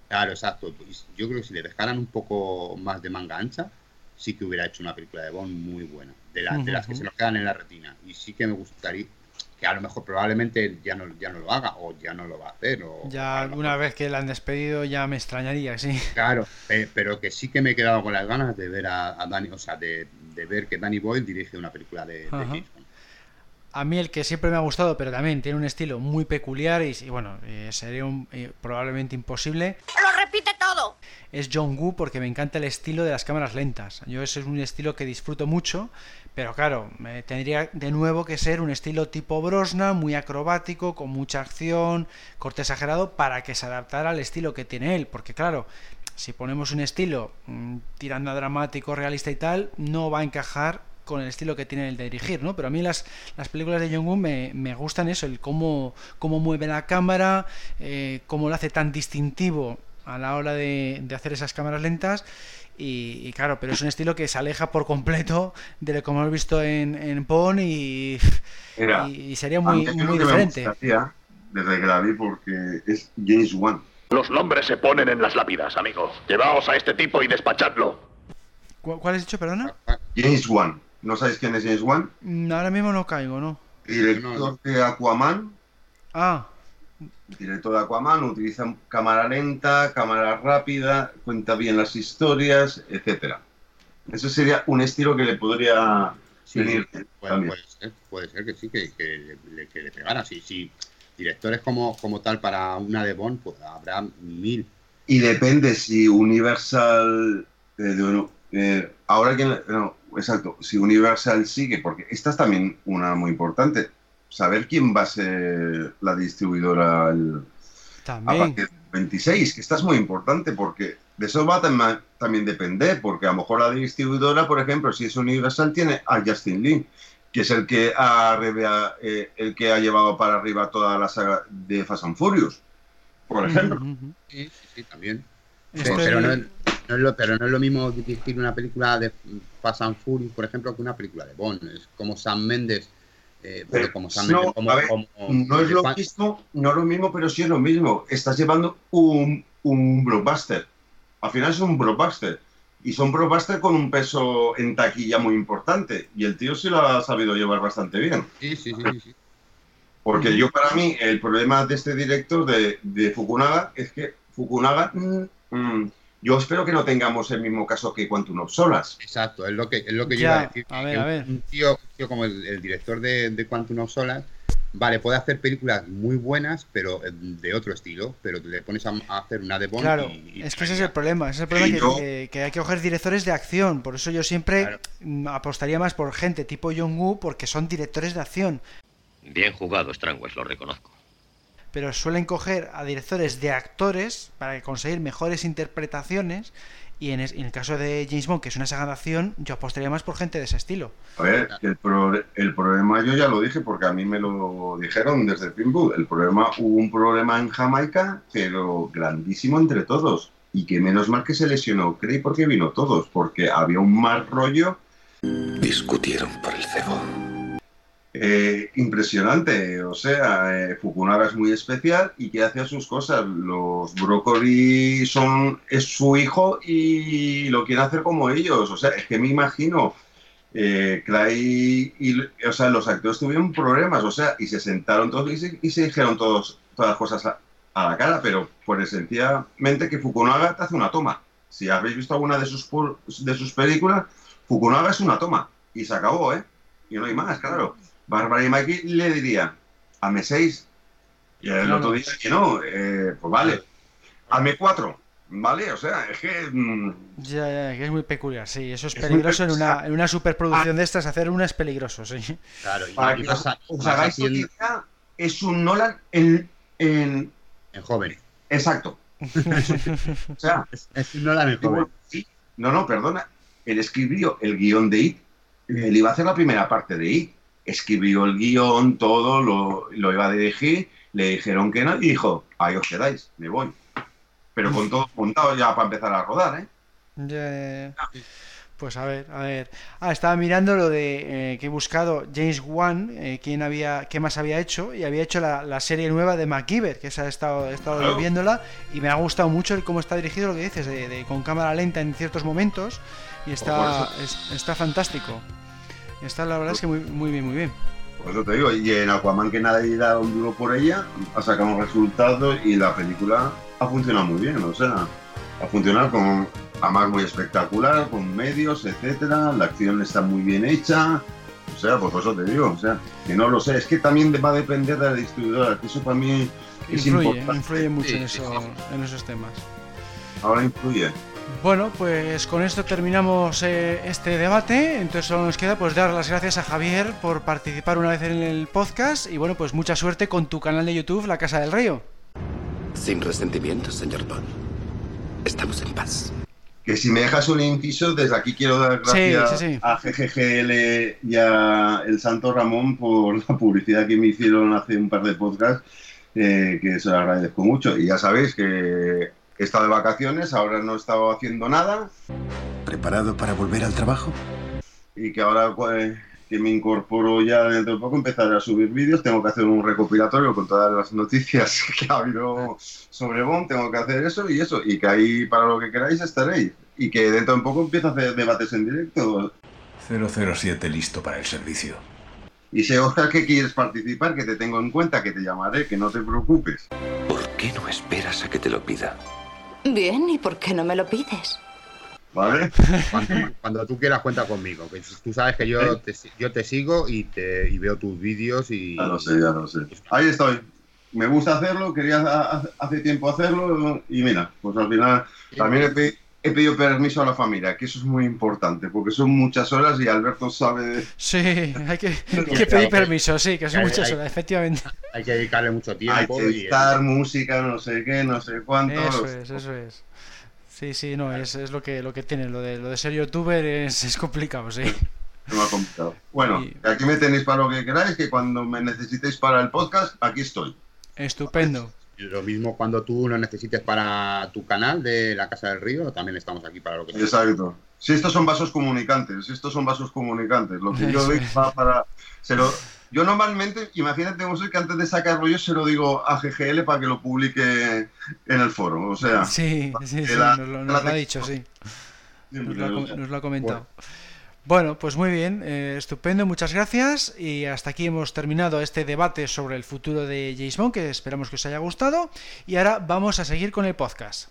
Claro, exacto. Yo creo que si le dejaran un poco más de manga ancha, sí que hubiera hecho una película de Bond muy buena, de, la, uh -huh. de las que se nos quedan en la retina. Y sí que me gustaría, que a lo mejor probablemente ya no, ya no lo haga o ya no lo va a hacer. O, ya o una vez que la han despedido ya me extrañaría, sí. Claro, eh, pero que sí que me he quedado con las ganas de ver a, a Danny, o sea, de, de, ver que Danny Boyle dirige una película de, de James Bond. A mí el que siempre me ha gustado, pero también tiene un estilo muy peculiar y, y bueno, eh, sería un, eh, probablemente imposible. ¡Lo repite todo! Es John Woo porque me encanta el estilo de las cámaras lentas. Yo ese es un estilo que disfruto mucho, pero claro, me tendría de nuevo que ser un estilo tipo Brosnan, muy acrobático, con mucha acción, corte exagerado, para que se adaptara al estilo que tiene él. Porque claro, si ponemos un estilo mmm, tirando a dramático, realista y tal, no va a encajar con el estilo que tiene el de dirigir, ¿no? Pero a mí las, las películas de Jong-un me, me, gustan eso, el cómo, cómo mueve la cámara, eh, cómo lo hace tan distintivo a la hora de, de hacer esas cámaras lentas. Y, y, claro, pero es un estilo que se aleja por completo de lo que hemos visto en, en Pon y, Mira, y, sería muy, muy diferente. desde que la vi porque es James Wan. Los nombres se ponen en las lápidas, amigo. Llevaos a este tipo y despachadlo. ¿Cuál has dicho, perdona? James Wan. ¿No sabéis quién es James Wan? Ahora mismo no caigo, ¿no? Director de Aquaman. Ah. Director de Aquaman, utiliza cámara lenta, cámara rápida, cuenta bien las historias, etcétera. Eso sería un estilo que le podría sí, venir puede, puede, ser, puede, ser, que sí, que, que, le, que le pegara. Sí, sí. Directores como, como tal para una de Bond, pues habrá mil. Y depende si Universal... Eh, de, eh, ahora que... No, exacto, si Universal sigue, porque esta es también una muy importante, saber quién va a ser la distribuidora el, también. a partir del 26, que esta es muy importante porque de eso va a también depender, porque a lo mejor la distribuidora, por ejemplo, si es Universal, tiene a Justin Lin, que es el que ha, eh, el que ha llevado para arriba toda la saga de Fast and Furious, por ejemplo. Sí, sí, también. Sí, pero no, no es lo, pero no es lo mismo dirigir una película de Fast and Furious, por ejemplo, que una película de Bond. Es como Sam Mendes. Eh, pero como Sam no, Mendes como, ver, como, no es lo mismo, no es lo mismo, pero sí es lo mismo. Estás llevando un, un blockbuster. Al final es un blockbuster. Y son blockbuster con un peso en taquilla muy importante. Y el tío sí lo ha sabido llevar bastante bien. Sí, sí, sí. sí. Porque yo, para mí, el problema de este director de, de Fukunaga es que Fukunaga mmm, mmm, yo espero que no tengamos el mismo caso que Quantum of Solas. Exacto, es lo que, es lo que yo ya, iba a decir. A ver, a ver. Un, tío, un tío como el, el director de, de, Quantum of Solas, vale, puede hacer películas muy buenas, pero de otro estilo, pero le pones a, a hacer una de Bond Claro, y, y es que ese es el problema, ese es el problema que, yo... que, que, hay que coger directores de acción, por eso yo siempre claro. apostaría más por gente tipo John Woo, porque son directores de acción. Bien jugado, Strangwell, lo reconozco pero suelen coger a directores de actores para conseguir mejores interpretaciones y en, el caso de James Bond, que es una saga de acción, yo apostaría más por gente de ese estilo. A ver, el, pro, el problema yo ya lo dije porque a mí me lo dijeron desde el Pinball. El problema, hubo un problema en Jamaica, pero grandísimo entre todos. Y que menos mal que se lesionó Cray porque vino todos, porque había un mal rollo. Discutieron por el cebo. Eh, impresionante, o sea, eh, Fukunaga es muy especial y que hace sus cosas. Los brócoli son es su hijo y lo quiere hacer como ellos. O sea, es que me imagino eh, Cray y, o sea, los actores tuvieron problemas, o sea, y se sentaron todos y se, y se dijeron todos todas las cosas a, a, la cara, pero por sencillamente que Fukunaga te hace una toma si habéis visto alguna de sus, de sus películas, Fukunaga es una toma y se acabó, ¿eh? Y no hay más, claro. Barbara y Mikey le diría, ame 6. Y el otro día que no, eh, pues vale, ame 4. ¿Vale? O sea, es que. Mm, ya, ya, que es muy peculiar, sí. Eso es, peligroso en una, en una superproducción de estas. Hacer una es peligroso, sí. Claro, y Para que os, hagáis haciendo... es un Nolan en. En, en joven. Exacto. o sea, es, un Nolan en joven. Sí. No, no, perdona. Él escribió el guion de It. Él iba a hacer la primera parte de It. Escribió el guion, todo, lo, lo iba a dirigir. Le dijeron que no y dijo: Ahí os quedáis, me voy pero con todo montado ya para empezar a rodar, ¿eh? Pues a ver, a ver. Ah, estaba mirando lo de eh, que he buscado James Wan, eh, quién había, qué más había hecho, y había hecho la, serie nueva de MacGyver, que esa he estado, he estado viéndola, y me ha gustado mucho el cómo está dirigido lo que dices, de, con cámara lenta en ciertos momentos, y está, está fantástico. Está la verdad es que muy, muy bien, muy bien. Por eso te digo, y en Aquaman que nadie da un duro por ella, ha sacado resultados y la película ha funcionado muy bien, o sea, ha funcionado con, además muy espectacular, con medios, etcétera, la acción está muy bien hecha, o sea, pues por eso te digo, o sea, que no lo sé, es que también va a depender de la distribuidora, que eso para mí es influye, importante. Influye mucho en, en esos temas. Ahora influye. Bueno, pues con esto terminamos eh, este debate. Entonces solo nos queda pues dar las gracias a Javier por participar una vez en el podcast y bueno, pues mucha suerte con tu canal de YouTube La Casa del Río. Sin resentimientos, señor Bond. Estamos en paz. Que si me dejas un inciso, desde aquí quiero dar gracias a GGGL y a El Santo Ramón por la publicidad que me hicieron hace un par de podcasts, eh, que se lo agradezco mucho. Y ya sabéis que He estado de vacaciones, ahora no he estado haciendo nada. ¿Preparado para volver al trabajo? Y que ahora pues, que me incorporo ya dentro de poco empezaré a subir vídeos. Tengo que hacer un recopilatorio con todas las noticias que ha habido sobre Bond. Tengo que hacer eso y eso. Y que ahí para lo que queráis estaréis. Y que dentro de poco empiezo a hacer debates en directo. 007 listo para el servicio. Y si Oscar que quieres participar, que te tengo en cuenta, que te llamaré, que no te preocupes. ¿Por qué no esperas a que te lo pida? Bien, ¿y por qué no me lo pides? ¿Vale? Cuando, tú quieras cuenta conmigo. tú sabes que yo, te, yo te sigo y, te, y veo tus vídeos y... Ya lo sé, ya lo sé. Ahí estoy. Me gusta hacerlo, quería hace tiempo hacerlo y mira, pues al final también he, pedido permiso a la familia, que eso es muy importante, porque son muchas horas y Alberto sabe... Sí, hay que, pedir permiso, sí, que son muchas horas, efectivamente. Hay que dedicarle mucho tiempo. Hay que editar música, no sé qué, no sé cuánto. Eso es, eso es. Sí, sí, no, es, es lo que lo que tiene. Lo de, lo de ser youtuber es, es complicado, sí. complicado. Bueno, aquí me tenéis para lo que queráis, que cuando me necesitéis para el podcast, aquí estoy. Estupendo. Lo mismo cuando tú lo necesites para tu canal de La Casa del Río, también estamos aquí para lo que Exacto. Si estos son vasos comunicantes, si estos son vasos comunicantes, lo que yo doy va para... Se lo, yo normalmente, imagínate, que antes de sacarlo yo se lo digo a GGL para que lo publique en el foro. O sea, sí, sí, sí nos, lo, ha dicho, sí. Nos lo, ha, comentado. Bueno. Pues muy bien, eh, estupendo, muchas gracias. Y hasta aquí hemos terminado este debate sobre el futuro de James Bond, que esperamos que os haya gustado. Y ahora vamos a seguir con el podcast.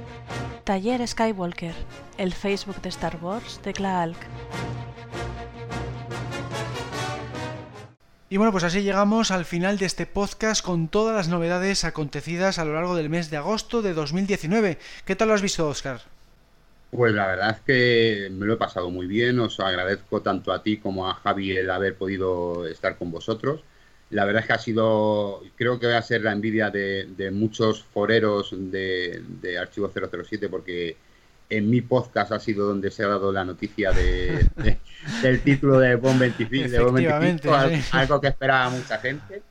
Taller Skywalker, el Facebook de Star Wars de Klaalk. Y bueno, pues así llegamos al final de este podcast con todas las novedades acontecidas a lo largo del mes de agosto de 2019. ¿Qué tal lo has visto, Oscar? Pues la verdad es que me lo he pasado muy bien. Os agradezco tanto a ti como a Javi el haber podido estar con vosotros. La verdad es que ha sido, creo que va a ser la envidia de, muchos foreros de, Archivo 007 porque en mi podcast ha sido donde se ha dado la noticia de, del título de Bomb 25, de algo que esperaba mucha gente.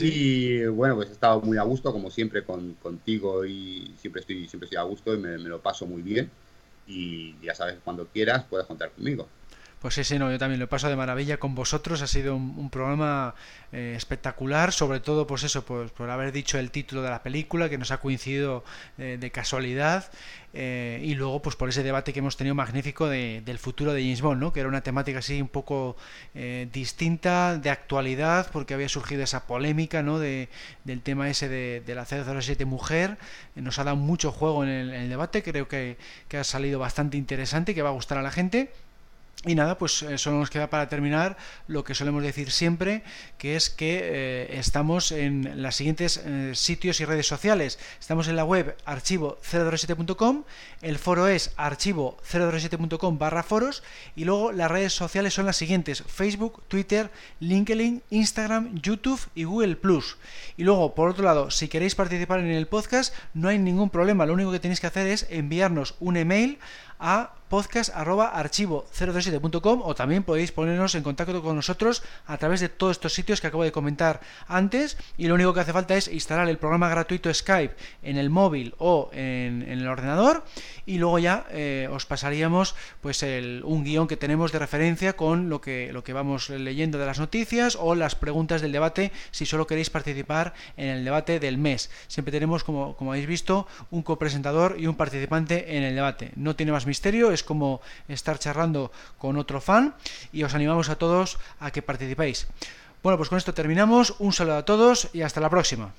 Y bueno, pues he estado muy a gusto, como siempre, con, contigo y siempre estoy, siempre estoy a gusto y me, lo paso muy bien. y ya sabes, cuando quieras puedes contar conmigo. Pues sí, no, yo también lo paso de maravilla con vosotros. Ha sido un, programa eh, espectacular, sobre todo, pues eso, pues, por haber dicho el título de la película, que nos ha coincidido eh, de casualidad, eh, y luego, pues por ese debate que hemos tenido magnífico del futuro de James Bond, ¿no? Que era una temática así un poco distinta, de actualidad, porque había surgido esa polémica, ¿no? De, del tema ese de, de la 007 mujer. Nos ha dado mucho juego en el, en el debate, creo que, que ha salido bastante interesante que va a gustar a la gente. Y nada, pues eh, solo nos queda para terminar lo que solemos decir siempre, que es que eh, estamos en los siguientes eh, sitios y redes sociales. Estamos en la web archivo027.com, el foro es archivo027.com barra foros y luego las redes sociales son las siguientes, Facebook, Twitter, LinkedIn, Instagram, YouTube y Google +. Y luego, por otro lado, si queréis participar en el podcast, no hay ningún problema, lo único que tenéis que hacer es enviarnos un email a podcast.archivo027.com o también podéis ponernos en contacto con nosotros a través de todos estos sitios que acabo de comentar antes. Y lo único que hace falta es instalar el programa gratuito Skype en el móvil o en, el ordenador y luego ya eh, os pasaríamos pues el, un guion que tenemos de referencia con lo que, lo que vamos leyendo de las noticias o las preguntas del debate si solo queréis participar en el debate del mes. Siempre tenemos, como, como habéis visto, un copresentador y un participante en el debate. No tiene más misterio, es como estar charlando con otro fan y os animamos a todos a que participéis. Bueno, pues con esto terminamos. Un saludo a todos y hasta la próxima.